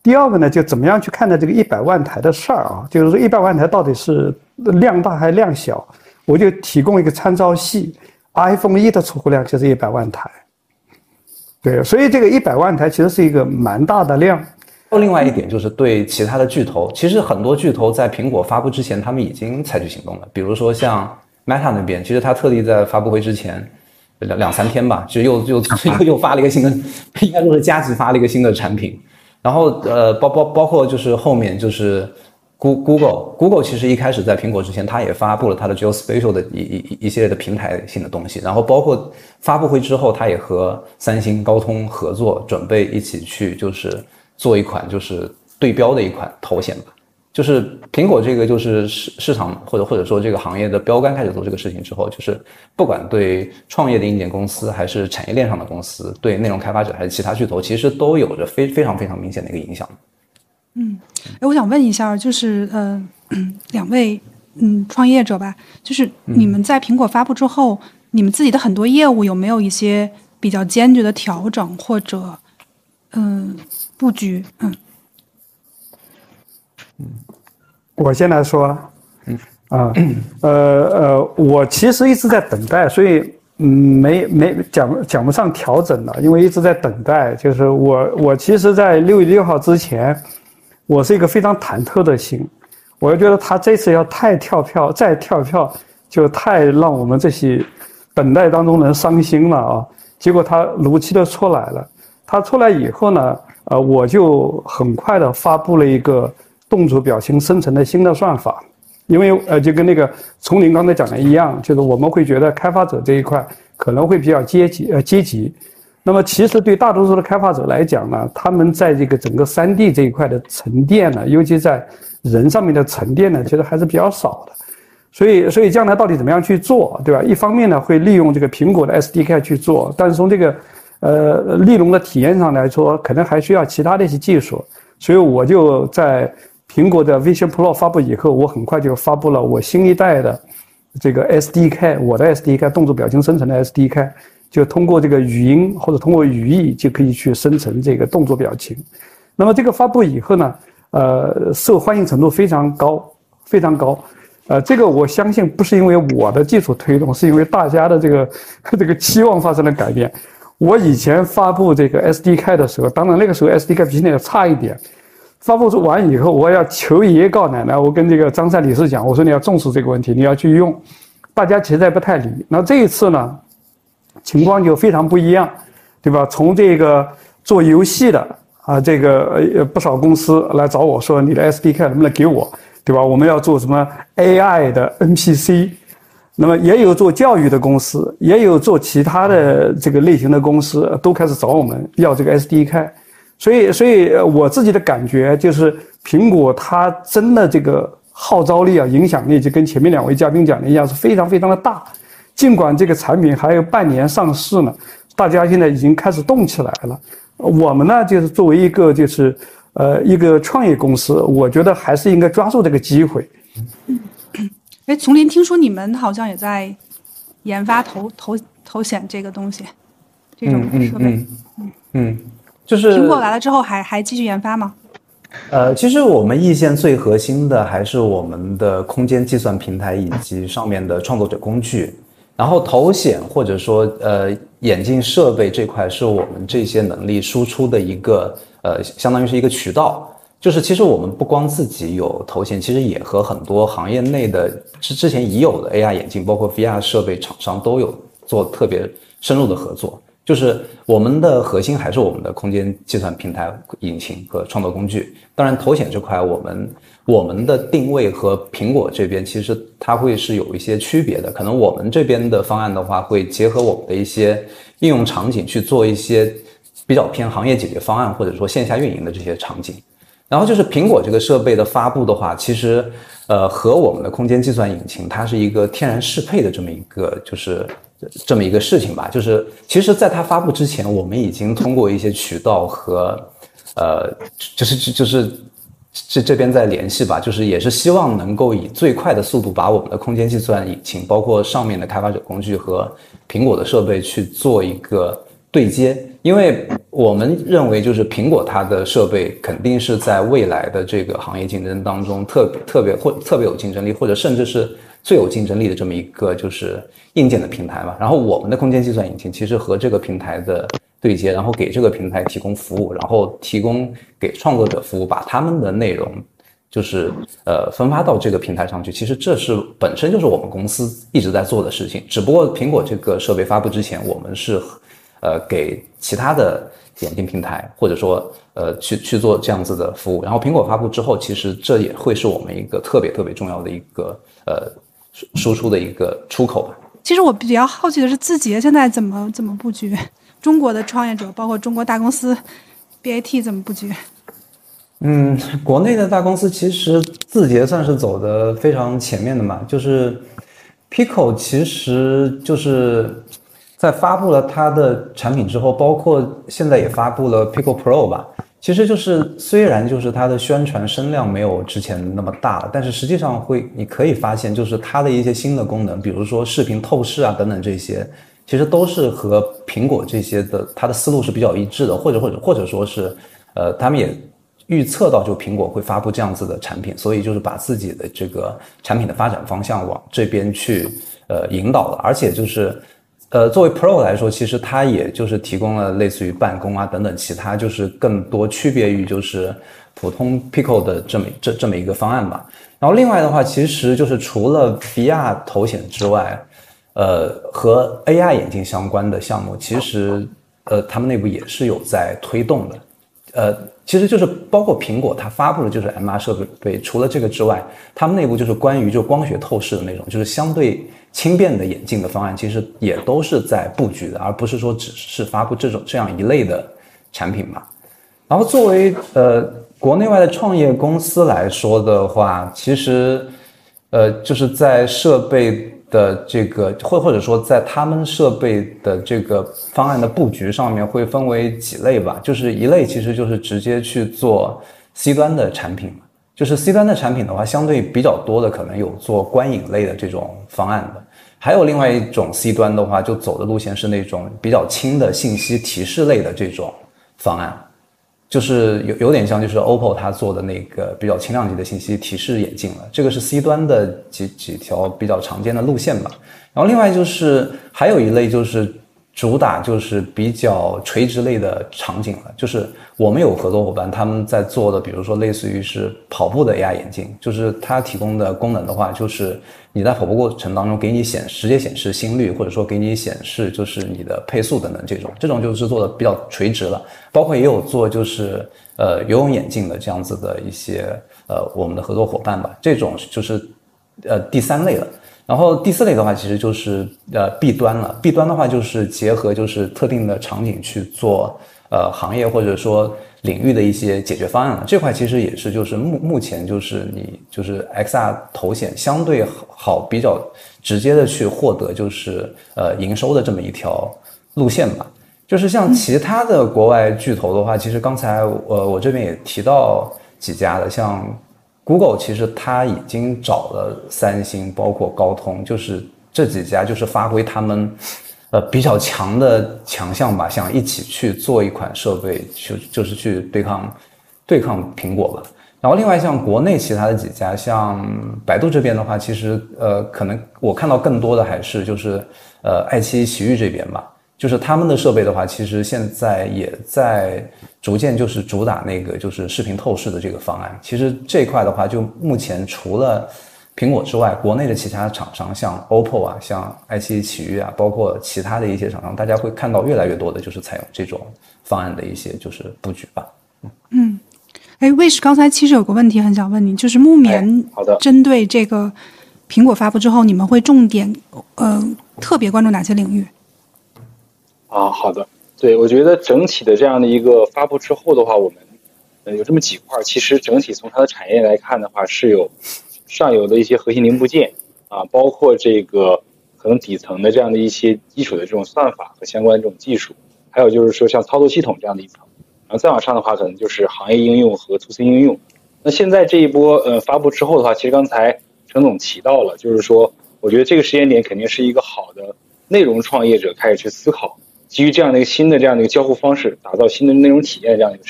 第二个呢，就怎么样去看待这个一百万台的事儿啊？就是说一百万台到底是量大还是量小？我就提供一个参照系，iPhone 一的出货量就是一百万台。对，所以这个一百万台其实是一个蛮大的量。另外一点就是对其他的巨头，其实很多巨头在苹果发布之前，他们已经采取行动了。比如说像 Meta 那边，其实他特地在发布会之前两两三天吧，就又又 又又发了一个新的，应该说是加急发了一个新的产品。然后呃，包包包括就是后面就是 Google Google 其实一开始在苹果之前，它也发布了它的 Geospatial 的一一一系列的平台性的东西。然后包括发布会之后，它也和三星、高通合作，准备一起去就是做一款就是对标的一款头显吧。就是苹果这个就是市市场或者或者说这个行业的标杆开始做这个事情之后，就是不管对创业的硬件公司，还是产业链上的公司，对内容开发者还是其他巨头，其实都有着非非常非常明显的一个影响。嗯，哎，我想问一下，就是呃，两位嗯创业者吧，就是你们在苹果发布之后，你们自己的很多业务有没有一些比较坚决的调整或者嗯布局？嗯。嗯，我先来说，嗯啊，呃呃，我其实一直在等待，所以嗯，没没讲讲不上调整了，因为一直在等待。就是我我其实，在六月六号之前，我是一个非常忐忑的心，我就觉得他这次要太跳票，再跳票就太让我们这些等待当中人伤心了啊。结果他如期的出来了，他出来以后呢，呃，我就很快的发布了一个。动作表情生成的新的算法，因为呃，就跟那个丛林刚才讲的一样，就是我们会觉得开发者这一块可能会比较阶级呃阶级，那么其实对大多数的开发者来讲呢，他们在这个整个三 D 这一块的沉淀呢，尤其在人上面的沉淀呢，其实还是比较少的，所以所以将来到底怎么样去做，对吧？一方面呢，会利用这个苹果的 SDK 去做，但是从这个呃利用的体验上来说，可能还需要其他的一些技术，所以我就在。苹果的 Vision Pro 发布以后，我很快就发布了我新一代的这个 SDK，我的 SDK 动作表情生成的 SDK，就通过这个语音或者通过语义就可以去生成这个动作表情。那么这个发布以后呢，呃，受欢迎程度非常高，非常高。呃，这个我相信不是因为我的技术推动，是因为大家的这个 这个期望发生了改变。我以前发布这个 SDK 的时候，当然那个时候 SDK 比现在要差一点。发布完以后，我要求爷爷告奶奶。我跟这个张三理事讲，我说你要重视这个问题，你要去用。大家其实不太理。那这一次呢，情况就非常不一样，对吧？从这个做游戏的啊，这个呃不少公司来找我说，你的 SDK 能不能给我，对吧？我们要做什么 AI 的 NPC，那么也有做教育的公司，也有做其他的这个类型的公司，都开始找我们要这个 SDK。所以，所以我自己的感觉就是，苹果它真的这个号召力啊、影响力，就跟前面两位嘉宾讲的一样，是非常非常的大。尽管这个产品还有半年上市呢，大家现在已经开始动起来了。我们呢，就是作为一个就是呃一个创业公司，我觉得还是应该抓住这个机会。哎，丛林，听说你们好像也在研发头头头显这个东西，这种设备，嗯嗯。就是苹果来了之后，还还继续研发吗？呃，其实我们易线最核心的还是我们的空间计算平台以及上面的创作者工具，然后头显或者说呃眼镜设备这块是我们这些能力输出的一个呃，相当于是一个渠道。就是其实我们不光自己有头显，其实也和很多行业内的之之前已有的 AR 眼镜，包括 VR 设备厂商都有做特别深入的合作。就是我们的核心还是我们的空间计算平台引擎和创作工具。当然，头显这块，我们我们的定位和苹果这边其实它会是有一些区别的。可能我们这边的方案的话，会结合我们的一些应用场景去做一些比较偏行业解决方案，或者说线下运营的这些场景。然后就是苹果这个设备的发布的话，其实呃和我们的空间计算引擎它是一个天然适配的这么一个就是这么一个事情吧。就是其实在它发布之前，我们已经通过一些渠道和呃就是就是这这边在联系吧，就是也是希望能够以最快的速度把我们的空间计算引擎，包括上面的开发者工具和苹果的设备去做一个对接。因为我们认为，就是苹果它的设备肯定是在未来的这个行业竞争当中特别特别或特别有竞争力，或者甚至是最有竞争力的这么一个就是硬件的平台嘛。然后我们的空间计算引擎其实和这个平台的对接，然后给这个平台提供服务，然后提供给创作者服务，把他们的内容就是呃分发到这个平台上去。其实这是本身就是我们公司一直在做的事情，只不过苹果这个设备发布之前，我们是。呃，给其他的眼镜平台，或者说呃，去去做这样子的服务。然后苹果发布之后，其实这也会是我们一个特别特别重要的一个呃输输出的一个出口吧。其实我比较好奇的是，字节现在怎么怎么布局？中国的创业者，包括中国大公司，BAT 怎么布局？嗯，国内的大公司其实字节算是走的非常前面的嘛，就是 Pico 其实就是。在发布了它的产品之后，包括现在也发布了 Pico Pro 吧，其实就是虽然就是它的宣传声量没有之前那么大了，但是实际上会你可以发现，就是它的一些新的功能，比如说视频透视啊等等这些，其实都是和苹果这些的它的思路是比较一致的，或者或者或者说是，呃，他们也预测到就苹果会发布这样子的产品，所以就是把自己的这个产品的发展方向往这边去呃引导了，而且就是。呃，作为 Pro 来说，其实它也就是提供了类似于办公啊等等其他，就是更多区别于就是普通 Pico 的这么这这么一个方案吧。然后另外的话，其实就是除了 VR 头显之外，呃，和 AR 眼镜相关的项目，其实呃他们内部也是有在推动的。呃，其实就是包括苹果它发布的就是 MR 设备，除了这个之外，他们内部就是关于就光学透视的那种，就是相对。轻便的眼镜的方案其实也都是在布局的，而不是说只是发布这种这样一类的产品嘛。然后作为呃国内外的创业公司来说的话，其实呃就是在设备的这个或或者说在他们设备的这个方案的布局上面会分为几类吧。就是一类其实就是直接去做 C 端的产品。就是 C 端的产品的话，相对比较多的可能有做观影类的这种方案的，还有另外一种 C 端的话，就走的路线是那种比较轻的信息提示类的这种方案，就是有有点像就是 OPPO 它做的那个比较轻量级的信息提示眼镜了。这个是 C 端的几几条比较常见的路线吧。然后另外就是还有一类就是。主打就是比较垂直类的场景了，就是我们有合作伙伴，他们在做的，比如说类似于是跑步的 AR 眼镜，就是它提供的功能的话，就是你在跑步过程当中给你显直接显示心率，或者说给你显示就是你的配速等等这种，这种就是做的比较垂直了。包括也有做就是呃游泳眼镜的这样子的一些呃我们的合作伙伴吧，这种就是呃第三类了。然后第四类的话，其实就是呃 B 端了。B 端的话，就是结合就是特定的场景去做呃行业或者说领域的一些解决方案了。这块其实也是就是目目前就是你就是 XR 头显相对好比较直接的去获得就是呃营收的这么一条路线吧。就是像其他的国外巨头的话，其实刚才呃我这边也提到几家的，像。Google 其实它已经找了三星，包括高通，就是这几家，就是发挥他们，呃比较强的强项吧，想一起去做一款设备，就就是去对抗，对抗苹果吧。然后另外像国内其他的几家，像百度这边的话，其实呃可能我看到更多的还是就是呃爱奇艺奇遇这边吧。就是他们的设备的话，其实现在也在逐渐就是主打那个就是视频透视的这个方案。其实这块的话，就目前除了苹果之外，国内的其他厂商，像 OPPO 啊，像爱奇艺奇遇啊，包括其他的一些厂商，大家会看到越来越多的就是采用这种方案的一些就是布局吧。嗯，哎，魏师刚才其实有个问题很想问你，就是木棉好的，针对这个苹果发布之后，你们会重点呃特别关注哪些领域？啊，好的，对我觉得整体的这样的一个发布之后的话，我们呃，有这么几块，其实整体从它的产业来看的话，是有上游的一些核心零部件啊，包括这个可能底层的这样的一些基础的这种算法和相关这种技术，还有就是说像操作系统这样的一层，然后再往上的话，可能就是行业应用和 to C 应用。那现在这一波呃发布之后的话，其实刚才陈总提到了，就是说，我觉得这个时间点肯定是一个好的内容创业者开始去思考，基于这样的一个新的这样的一个交互方式，打造新的内容体验这样一个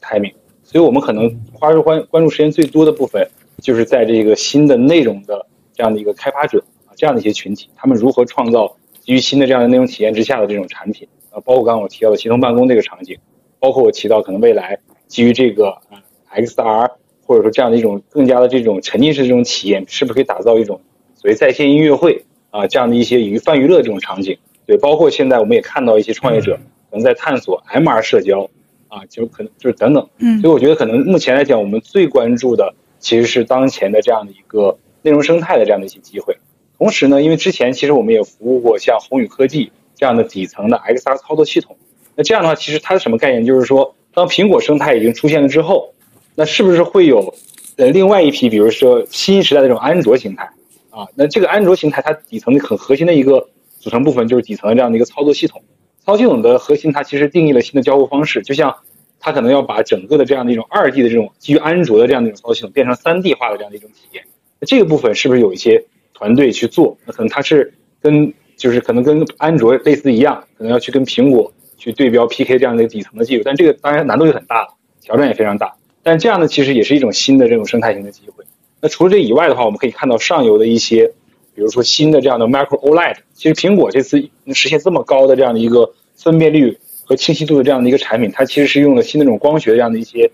timing。所以我们可能花关关注时间最多的部分，就是在这个新的内容的这样的一个开发者啊，这样的一些群体，他们如何创造基于新的这样的内容体验之下的这种产品啊，包括刚刚我提到的协同办公这个场景，包括我提到可能未来基于这个啊 XR。或者说这样的一种更加的这种沉浸式这种体验，是不是可以打造一种所谓在线音乐会啊这样的一些娱泛娱乐这种场景？对，包括现在我们也看到一些创业者可能在探索 MR 社交啊，就可能就是等等。嗯，所以我觉得可能目前来讲，我们最关注的其实是当前的这样的一个内容生态的这样的一些机会。同时呢，因为之前其实我们也服务过像宏宇科技这样的底层的 XR 操作系统，那这样的话，其实它是什么概念？就是说，当苹果生态已经出现了之后。那是不是会有，呃，另外一批，比如说新时代的这种安卓形态，啊，那这个安卓形态它底层的很核心的一个组成部分就是底层的这样的一个操作系统，操作系统的核心它其实定义了新的交互方式，就像它可能要把整个的这样的一种二 D 的这种基于安卓的这样的一种操作系统变成三 D 化的这样的一种体验，那这个部分是不是有一些团队去做？那可能它是跟就是可能跟安卓类似一样，可能要去跟苹果去对标 PK 这样的底层的技术，但这个当然难度就很大了，挑战也非常大。但这样呢，其实也是一种新的这种生态型的机会。那除了这以外的话，我们可以看到上游的一些，比如说新的这样的 Micro OLED。其实苹果这次能实现这么高的这样的一个分辨率和清晰度的这样的一个产品，它其实是用了新的这种光学这样的一些，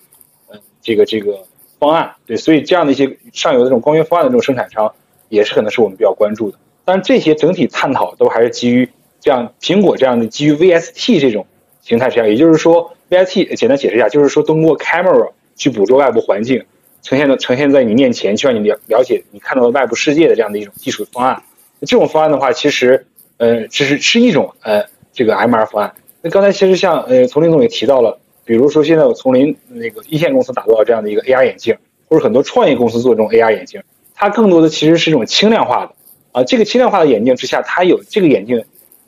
呃，这个这个方案。对，所以这样的一些上游的这种光学方案的这种生产商，也是可能是我们比较关注的。但这些整体探讨都还是基于这样苹果这样的基于 VST 这种形态之下，也就是说 VST 简单解释一下，就是说通过 camera。去捕捉外部环境，呈现的呈现在你面前，去让你了了解你看到的外部世界的这样的一种技术方案。这种方案的话，其实，呃，只是是一种呃这个 MR 方案。那刚才其实像呃丛林总也提到了，比如说现在我丛林那个一线公司打造这样的一个 AR 眼镜，或者很多创业公司做这种 AR 眼镜，它更多的其实是一种轻量化的啊。这个轻量化的眼镜之下，它有这个眼镜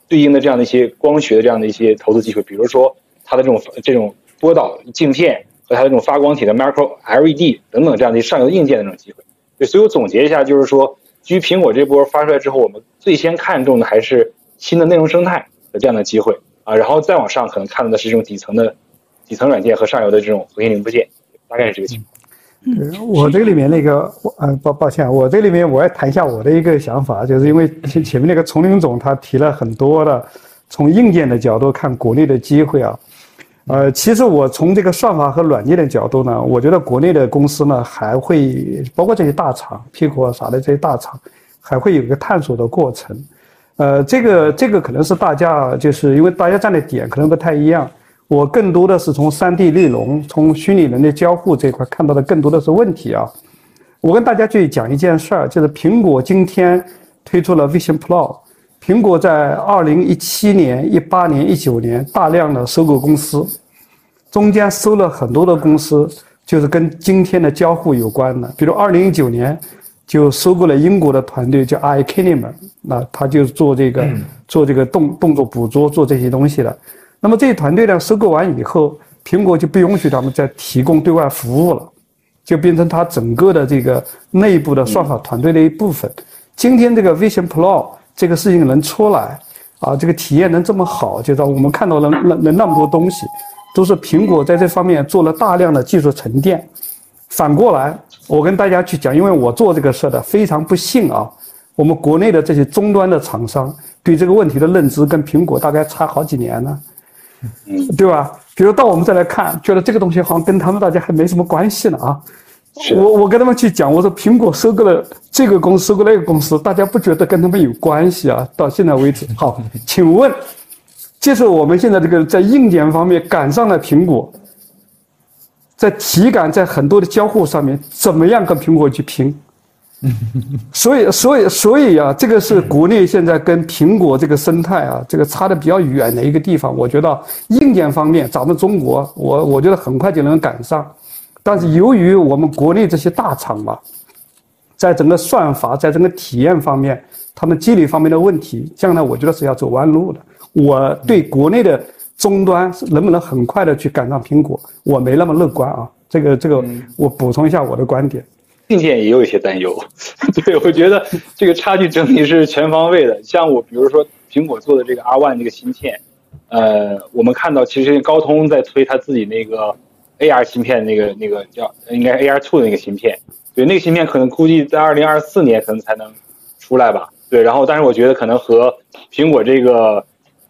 对应的这样的一些光学的这样的一些投资机会，比如说它的这种这种波导镜片。和它这种发光体的 Micro LED 等等这样的上游硬件的这种机会，对，所以我总结一下，就是说，基于苹果这波发出来之后，我们最先看重的还是新的内容生态的这样的机会啊，然后再往上可能看到的是这种底层的底层软件和上游的这种核心零部件，大概是这个情况。嗯，我这个里面那个，呃，抱抱歉，我这里面我要谈一下我的一个想法，就是因为前前面那个丛林总他提了很多的从硬件的角度看国内的机会啊。呃，其实我从这个算法和软件的角度呢，我觉得国内的公司呢还会包括这些大厂，苹果啥的这些大厂，还会有一个探索的过程。呃，这个这个可能是大家就是因为大家站的点可能不太一样。我更多的是从 3D 内容、从虚拟人的交互这块看到的更多的是问题啊。我跟大家去讲一件事儿，就是苹果今天推出了 Vision Pro。苹果在二零一七年、一八年、一九年大量的收购公司，中间收了很多的公司，就是跟今天的交互有关的。比如二零一九年就收购了英国的团队叫 iKinema，那他就做这个做这个动动作捕捉、做这些东西的。那么这些团队呢，收购完以后，苹果就不允许他们再提供对外服务了，就变成它整个的这个内部的算法团队的一部分。今天这个 Vision Pro。这个事情能出来，啊，这个体验能这么好，就是我们看到了那那那么多东西，都是苹果在这方面做了大量的技术沉淀。反过来，我跟大家去讲，因为我做这个事的非常不幸啊，我们国内的这些终端的厂商对这个问题的认知跟苹果大概差好几年呢，对吧？比如到我们再来看，觉得这个东西好像跟他们大家还没什么关系呢啊。我我跟他们去讲，我说苹果收购了这个公司，收购那个公司，大家不觉得跟他们有关系啊？到现在为止，好，请问，就是我们现在这个在硬件方面赶上了苹果，在体感在很多的交互上面，怎么样跟苹果去拼？所以，所以，所以啊，这个是国内现在跟苹果这个生态啊，这个差的比较远的一个地方。我觉得硬件方面，咱们中国，我我觉得很快就能赶上。但是由于我们国内这些大厂嘛，在整个算法、在整个体验方面，他们积累方面的问题，将来我觉得是要走弯路的。我对国内的终端能不能很快的去赶上苹果，我没那么乐观啊。这个这个，我补充一下我的观点。硬件也有一些担忧，对我觉得这个差距整体是全方位的。像我比如说苹果做的这个 R One 这个芯片，呃，我们看到其实高通在推他自己那个 AR 芯片，那个那个叫应该 AR Two 的那个芯片，对，那个芯片可能估计在二零二四年可能才能出来吧。对，然后但是我觉得可能和苹果这个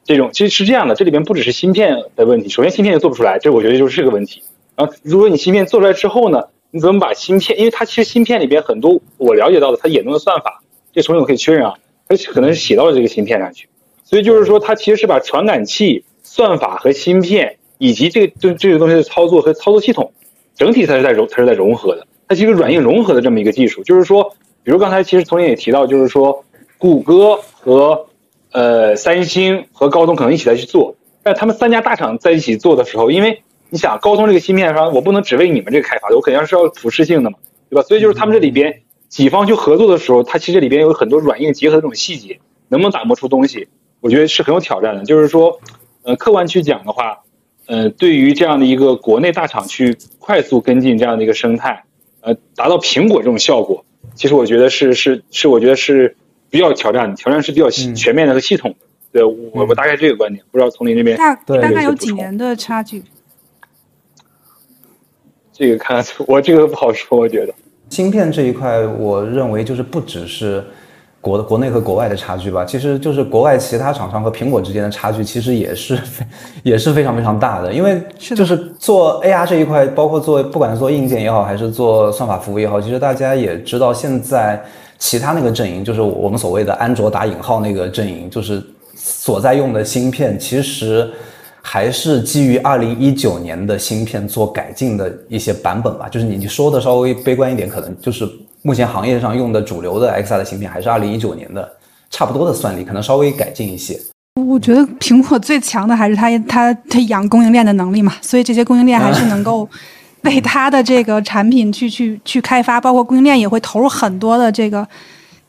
这种其实是这样的，这里边不只是芯片的问题，首先芯片就做不出来，这我觉得就是这个问题。然后如果你芯片做出来之后呢？你怎么把芯片？因为它其实芯片里边很多我了解到的，它演动的算法，这重新我可以确认啊，它可能是写到了这个芯片上去。所以就是说，它其实是把传感器、算法和芯片以及这个这这个东西的操作和操作系统，整体它是在融，它是在融合的。它其实软硬融合的这么一个技术。就是说，比如刚才其实丛林也提到，就是说，谷歌和呃三星和高通可能一起来去做，但他们三家大厂在一起做的时候，因为你想高通这个芯片上，我不能只为你们这个开发的，我肯定是要普适性的嘛，对吧？所以就是他们这里边几方去合作的时候，它其实里边有很多软硬结合的这种细节，能不能打磨出东西，我觉得是很有挑战的。就是说，呃，客观去讲的话，呃，对于这样的一个国内大厂去快速跟进这样的一个生态，呃，达到苹果这种效果，其实我觉得是是是，我觉得是比较挑战的，挑战是比较全面的和系统的。对我我大概这个观点，不知道丛林这边大大概有几年的差距。这个看 我这个不好说，我觉得芯片这一块，我认为就是不只是国国内和国外的差距吧，其实就是国外其他厂商和苹果之间的差距，其实也是 也是非常非常大的。因为就是做 AR 这一块，包括做不管是做硬件也好，还是做算法服务也好，其实大家也知道，现在其他那个阵营，就是我们所谓的安卓打引号那个阵营，就是所在用的芯片，其实。还是基于二零一九年的芯片做改进的一些版本吧，就是你你说的稍微悲观一点，可能就是目前行业上用的主流的 XR 的芯片还是二零一九年的差不多的算力，可能稍微改进一些。我觉得苹果最强的还是它它它养供应链的能力嘛，所以这些供应链还是能够为它的这个产品去去去开发，包括供应链也会投入很多的这个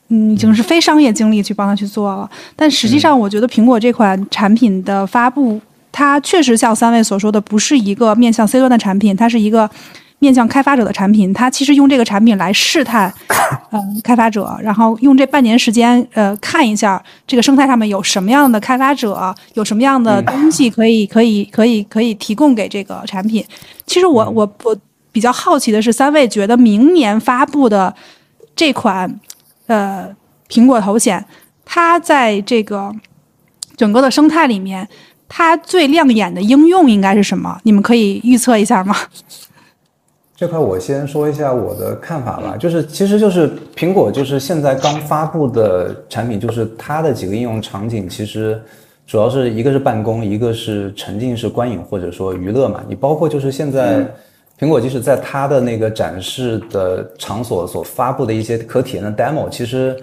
嗯已经是非商业精力去帮它去做了。但实际上，我觉得苹果这款产品的发布。它确实像三位所说的，不是一个面向 C 端的产品，它是一个面向开发者的产品。它其实用这个产品来试探，嗯，开发者，然后用这半年时间，呃，看一下这个生态上面有什么样的开发者，有什么样的东西可以可以可以可以提供给这个产品。其实我我我比较好奇的是，三位觉得明年发布的这款呃苹果头显，它在这个整个的生态里面。它最亮眼的应用应该是什么？你们可以预测一下吗？这块我先说一下我的看法吧，就是其实就是苹果就是现在刚发布的产品，就是它的几个应用场景，其实主要是一个是办公，一个是沉浸式观影或者说娱乐嘛。你包括就是现在苹果即使在它的那个展示的场所所发布的一些可体验的 demo，其实。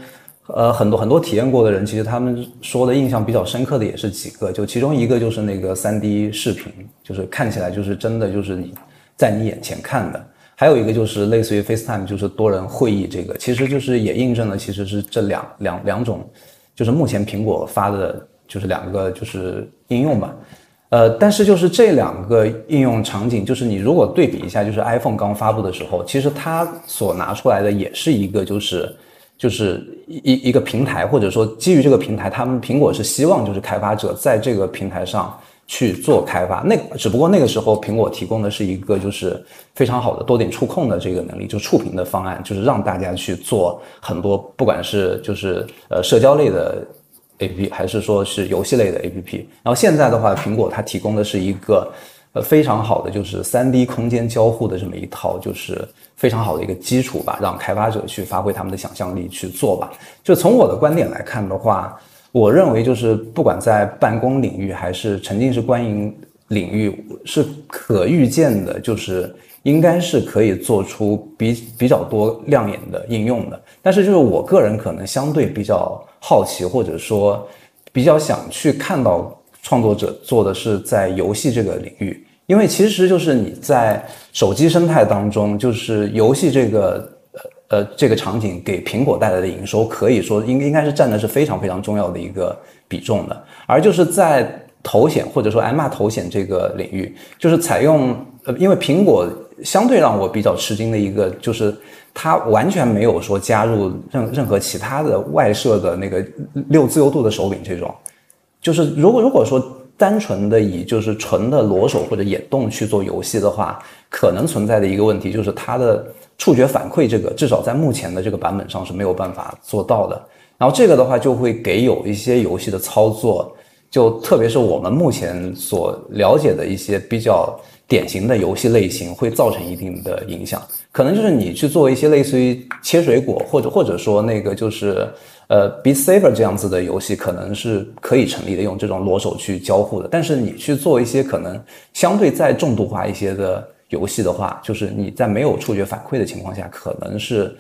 呃，很多很多体验过的人，其实他们说的印象比较深刻的也是几个，就其中一个就是那个 3D 视频，就是看起来就是真的就是你在你眼前看的，还有一个就是类似于 FaceTime，就是多人会议这个，其实就是也印证了其实是这两两两种，就是目前苹果发的就是两个就是应用吧，呃，但是就是这两个应用场景，就是你如果对比一下，就是 iPhone 刚发布的时候，其实它所拿出来的也是一个就是。就是一一个平台，或者说基于这个平台，他们苹果是希望就是开发者在这个平台上去做开发。那只不过那个时候苹果提供的是一个就是非常好的多点触控的这个能力，就触屏的方案，就是让大家去做很多，不管是就是呃社交类的 APP，还是说是游戏类的 APP。然后现在的话，苹果它提供的是一个呃非常好的就是三 D 空间交互的这么一套就是。非常好的一个基础吧，让开发者去发挥他们的想象力去做吧。就从我的观点来看的话，我认为就是不管在办公领域还是沉浸式观影领域，是可预见的，就是应该是可以做出比比较多亮眼的应用的。但是就是我个人可能相对比较好奇，或者说比较想去看到创作者做的是在游戏这个领域。因为其实就是你在手机生态当中，就是游戏这个呃这个场景给苹果带来的营收，可以说应应该是占的是非常非常重要的一个比重的。而就是在头显或者说 MR 头显这个领域，就是采用呃，因为苹果相对让我比较吃惊的一个就是它完全没有说加入任任何其他的外设的那个六自由度的手柄这种，就是如果如果说。单纯的以就是纯的裸手或者眼动去做游戏的话，可能存在的一个问题就是它的触觉反馈，这个至少在目前的这个版本上是没有办法做到的。然后这个的话就会给有一些游戏的操作，就特别是我们目前所了解的一些比较典型的游戏类型，会造成一定的影响。可能就是你去做一些类似于切水果，或者或者说那个就是。呃，Beat Saber 这样子的游戏可能是可以成立的，用这种裸手去交互的。但是你去做一些可能相对再重度化一些的游戏的话，就是你在没有触觉反馈的情况下，可能是，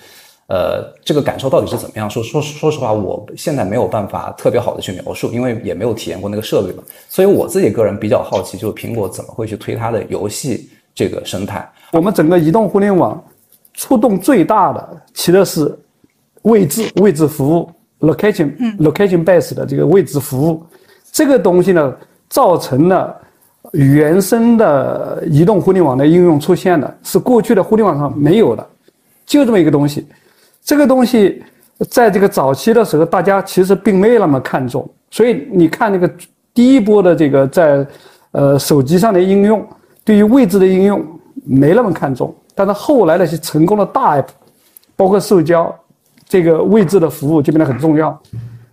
呃，这个感受到底是怎么样？说说说实话，我现在没有办法特别好的去描述，因为也没有体验过那个设备嘛。所以我自己个人比较好奇，就是苹果怎么会去推它的游戏这个生态？我们整个移动互联网触动最大的其实是位置位置服务。location location base 的这个位置服务，这个东西呢，造成了原生的移动互联网的应用出现的，是过去的互联网上没有的，就这么一个东西。这个东西在这个早期的时候，大家其实并没有那么看重，所以你看那个第一波的这个在呃手机上的应用，对于位置的应用没那么看重，但是后来那些成功的大 app，包括社交。这个位置的服务就变得很重要，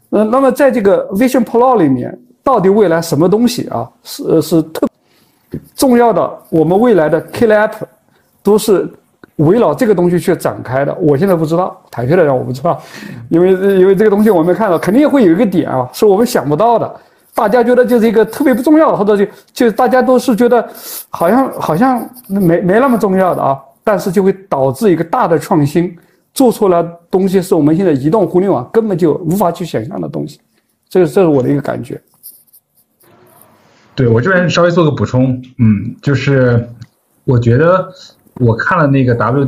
呃，那么在这个 Vision Pro 里面，到底未来什么东西啊是是特重要的？我们未来的 K Lapp 都是围绕这个东西去展开的。我现在不知道，坦率的讲我不知道，因为因为这个东西我没看到，肯定会有一个点啊，是我们想不到的。大家觉得就是一个特别不重要的，或者就就大家都是觉得好像好像没没那么重要的啊，但是就会导致一个大的创新。做出来东西是我们现在移动互联网根本就无法去想象的东西，这是这是我的一个感觉。对我这边稍微做个补充，嗯，就是我觉得我看了那个 W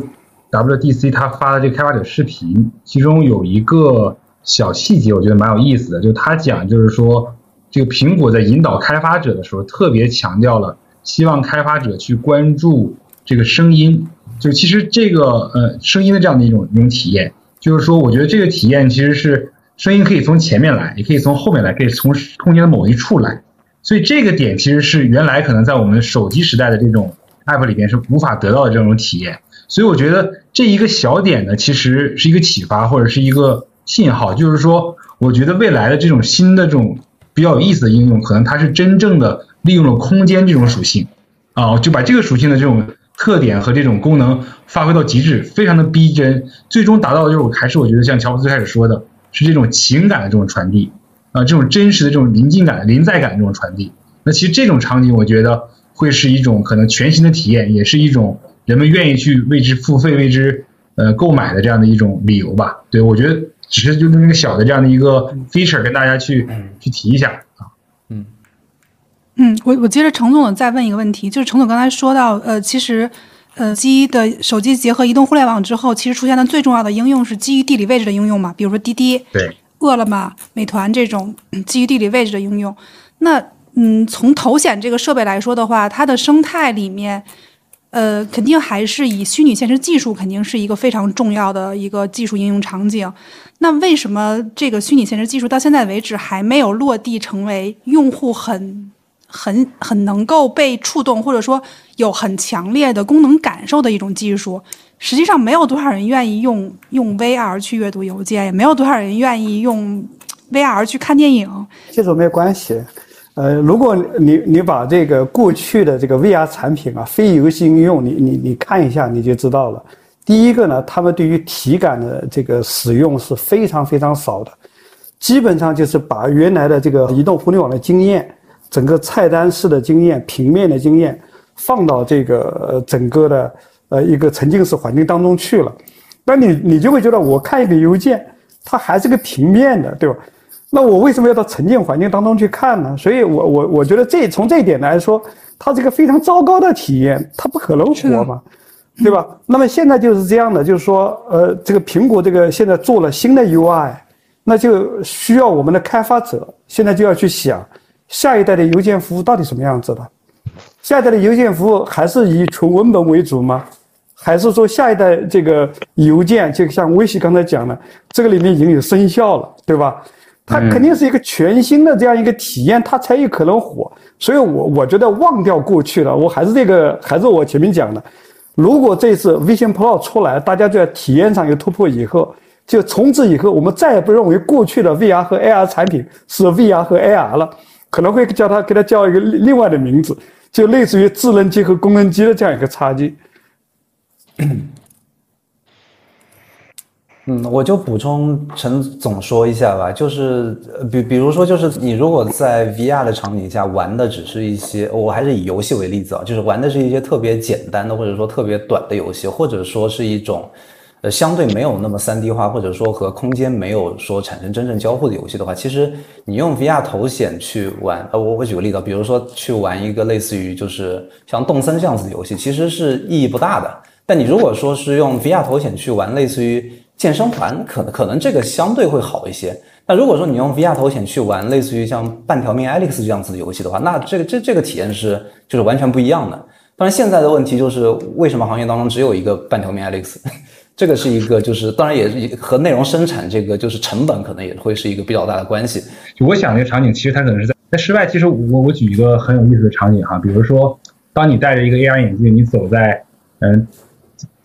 W D C 他发的这个开发者视频，其中有一个小细节，我觉得蛮有意思的，就他讲就是说，这个苹果在引导开发者的时候，特别强调了希望开发者去关注这个声音。就其实这个呃声音的这样的一种一种体验，就是说，我觉得这个体验其实是声音可以从前面来，也可以从后面来，可以从空间的某一处来。所以这个点其实是原来可能在我们手机时代的这种 app 里边是无法得到的这种体验。所以我觉得这一个小点呢，其实是一个启发或者是一个信号，就是说，我觉得未来的这种新的这种比较有意思的应用，可能它是真正的利用了空间这种属性啊，就把这个属性的这种。特点和这种功能发挥到极致，非常的逼真，最终达到的就是还是我觉得像乔布斯开始说的，是这种情感的这种传递，啊，这种真实的这种临近感、临在感的这种传递。那其实这种场景，我觉得会是一种可能全新的体验，也是一种人们愿意去为之付费、为之呃购买的这样的一种理由吧。对我觉得只是就是那个小的这样的一个 feature 跟大家去去提一下。嗯，我我接着程总的再问一个问题，就是程总刚才说到，呃，其实，呃，机的手机结合移动互联网之后，其实出现的最重要的应用是基于地理位置的应用嘛，比如说滴滴、对，饿了么、美团这种基于地理位置的应用。那，嗯，从头显这个设备来说的话，它的生态里面，呃，肯定还是以虚拟现实技术肯定是一个非常重要的一个技术应用场景。那为什么这个虚拟现实技术到现在为止还没有落地成为用户很？很很能够被触动，或者说有很强烈的功能感受的一种技术。实际上，没有多少人愿意用用 VR 去阅读邮件，也没有多少人愿意用 VR 去看电影。这种没有关系。呃，如果你你把这个过去的这个 VR 产品啊，非游戏应用，你你你看一下，你就知道了。第一个呢，他们对于体感的这个使用是非常非常少的，基本上就是把原来的这个移动互联网的经验。整个菜单式的经验、平面的经验，放到这个整个的呃一个沉浸式环境当中去了，那你你就会觉得，我看一个邮件，它还是个平面的，对吧？那我为什么要到沉浸环境当中去看呢？所以我我我觉得这从这一点来说，它是一个非常糟糕的体验，它不可能活嘛，对吧？那么现在就是这样的，就是说，呃，这个苹果这个现在做了新的 UI，那就需要我们的开发者现在就要去想，下一代的邮件服务到底什么样子的？下一代的邮件服务还是以纯文本为主吗？还是说下一代这个邮件，就像微信刚才讲的，这个里面已经有生效了，对吧？它肯定是一个全新的这样一个体验，它才有可能火。所以，我我觉得忘掉过去了，我还是这个，还是我前面讲的，如果这次 Vision Pro 出来，大家在体验上有突破以后，就从此以后，我们再也不认为过去的 VR 和 AR 产品是 VR 和 AR 了，可能会叫它给它叫一个另外的名字，就类似于智能机和功能机的这样一个差距。嗯，我就补充陈总说一下吧，就是比比如说，就是你如果在 VR 的场景下玩的只是一些，我还是以游戏为例子啊，就是玩的是一些特别简单的或者说特别短的游戏，或者说是一种呃相对没有那么三 D 化，或者说和空间没有说产生真正交互的游戏的话，其实你用 VR 头显去玩，呃，我我举个例子，比如说去玩一个类似于就是像动森这样子的游戏，其实是意义不大的。但你如果说是用 VR 头显去玩类似于健身环，可能可能这个相对会好一些。那如果说你用 VR 头显去玩类似于像半条命 Alex 这样子的游戏的话，那这个这这个体验是就是完全不一样的。当然现在的问题就是为什么行业当中只有一个半条命 Alex？这个是一个就是当然也和内容生产这个就是成本可能也会是一个比较大的关系。就我想那个场景，其实它可能是在在室外。其实我我举一个很有意思的场景哈，比如说当你戴着一个 AR 眼镜，你走在嗯。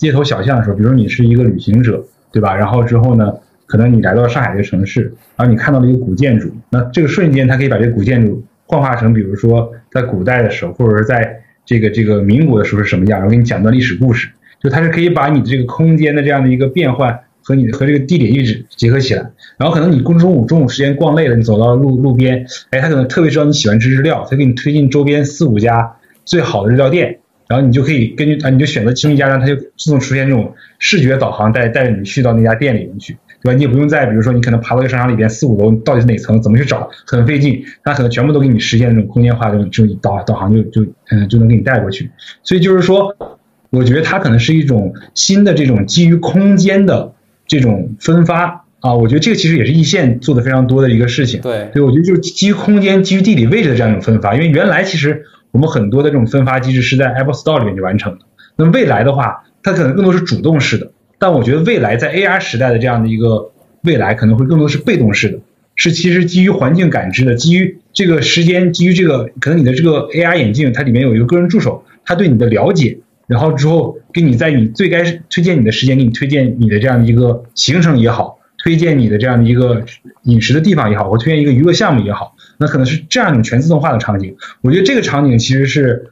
街头小巷的时候，比如你是一个旅行者，对吧？然后之后呢，可能你来到上海这个城市，然后你看到了一个古建筑，那这个瞬间，它可以把这个古建筑幻化成，比如说在古代的时候，或者是在这个这个民国的时候是什么样，然后给你讲段历史故事。就它是可以把你的这个空间的这样的一个变换和你和这个地理位置结合起来。然后可能你中中午中午时间逛累了，你走到路路边，哎，它可能特别知道你喜欢吃日料，它给你推荐周边四五家最好的日料店。然后你就可以根据啊，你就选择其中一家，然后它就自动出现这种视觉导航，带带着你去到那家店里面去，对吧？你也不用再比如说你可能爬到一个商场里边四五楼到底是哪层，怎么去找，很费劲。它可能全部都给你实现这种空间化，这种这种导导航就就嗯就能给你带过去。所以就是说，我觉得它可能是一种新的这种基于空间的这种分发啊。我觉得这个其实也是易线做的非常多的一个事情。对，对我觉得就是基于空间、基于地理位置的这样一种分发，因为原来其实。我们很多的这种分发机制是在 Apple Store 里面就完成的。那未来的话，它可能更多是主动式的。但我觉得未来在 AR 时代的这样的一个未来，可能会更多是被动式的，是其实基于环境感知的，基于这个时间，基于这个可能你的这个 AR 眼镜，它里面有一个个人助手，它对你的了解，然后之后给你在你最该推荐你的时间，给你推荐你的这样的一个行程也好，推荐你的这样的一个饮食的地方也好，或推荐一个娱乐项目也好。那可能是这样一种全自动化的场景，我觉得这个场景其实是，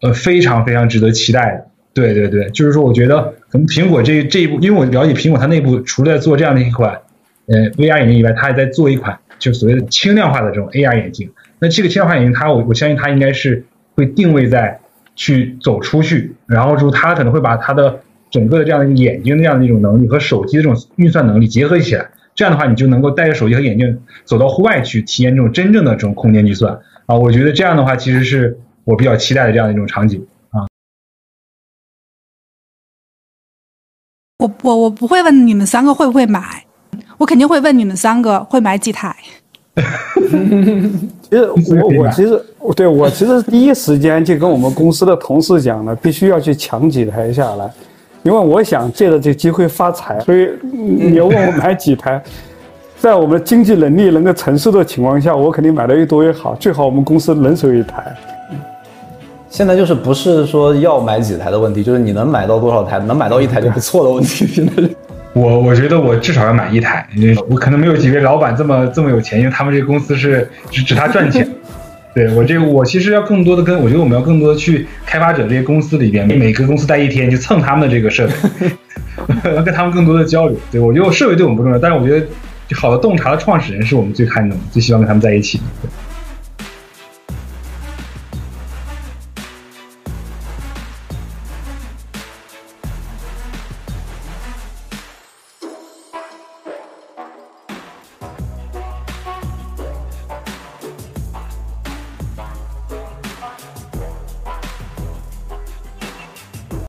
呃，非常非常值得期待的。对对对，就是说，我觉得可能苹果这这一步，因为我了解苹果，它内部除了在做这样的一款，呃，VR 眼镜以外，它还在做一款就所谓的轻量化的这种 AR 眼镜。那这个轻量化眼镜，它我我相信它应该是会定位在去走出去，然后之后它可能会把它的整个的这样的眼睛的这样的一种能力和手机的这种运算能力结合起来。这样的话，你就能够带着手机和眼镜走到户外去体验这种真正的这种空间计算啊！我觉得这样的话，其实是我比较期待的这样的一种场景啊。我我我不会问你们三个会不会买，我肯定会问你们三个会买几台。其实我我其实对我其实第一时间就跟我们公司的同事讲了，必须要去抢几台下来。因为我想借着这个机会发财，所以你要问我买几台，在我们经济能力能够承受的情况下，我肯定买的越多越好，最好我们公司人手一台。现在就是不是说要买几台的问题，就是你能买到多少台，能买到一台就不错的问题。现在，我我觉得我至少要买一台，因为我可能没有几位老板这么这么有钱，因为他们这个公司是只只他赚钱。对我这，我其实要更多的跟，我觉得我们要更多的去开发者这些公司里边，每个公司待一天，去蹭他们的这个设备，跟他们更多的交流。对我觉得设备对我们不重要，但是我觉得好的洞察的创始人是我们最看重的、最希望跟他们在一起的。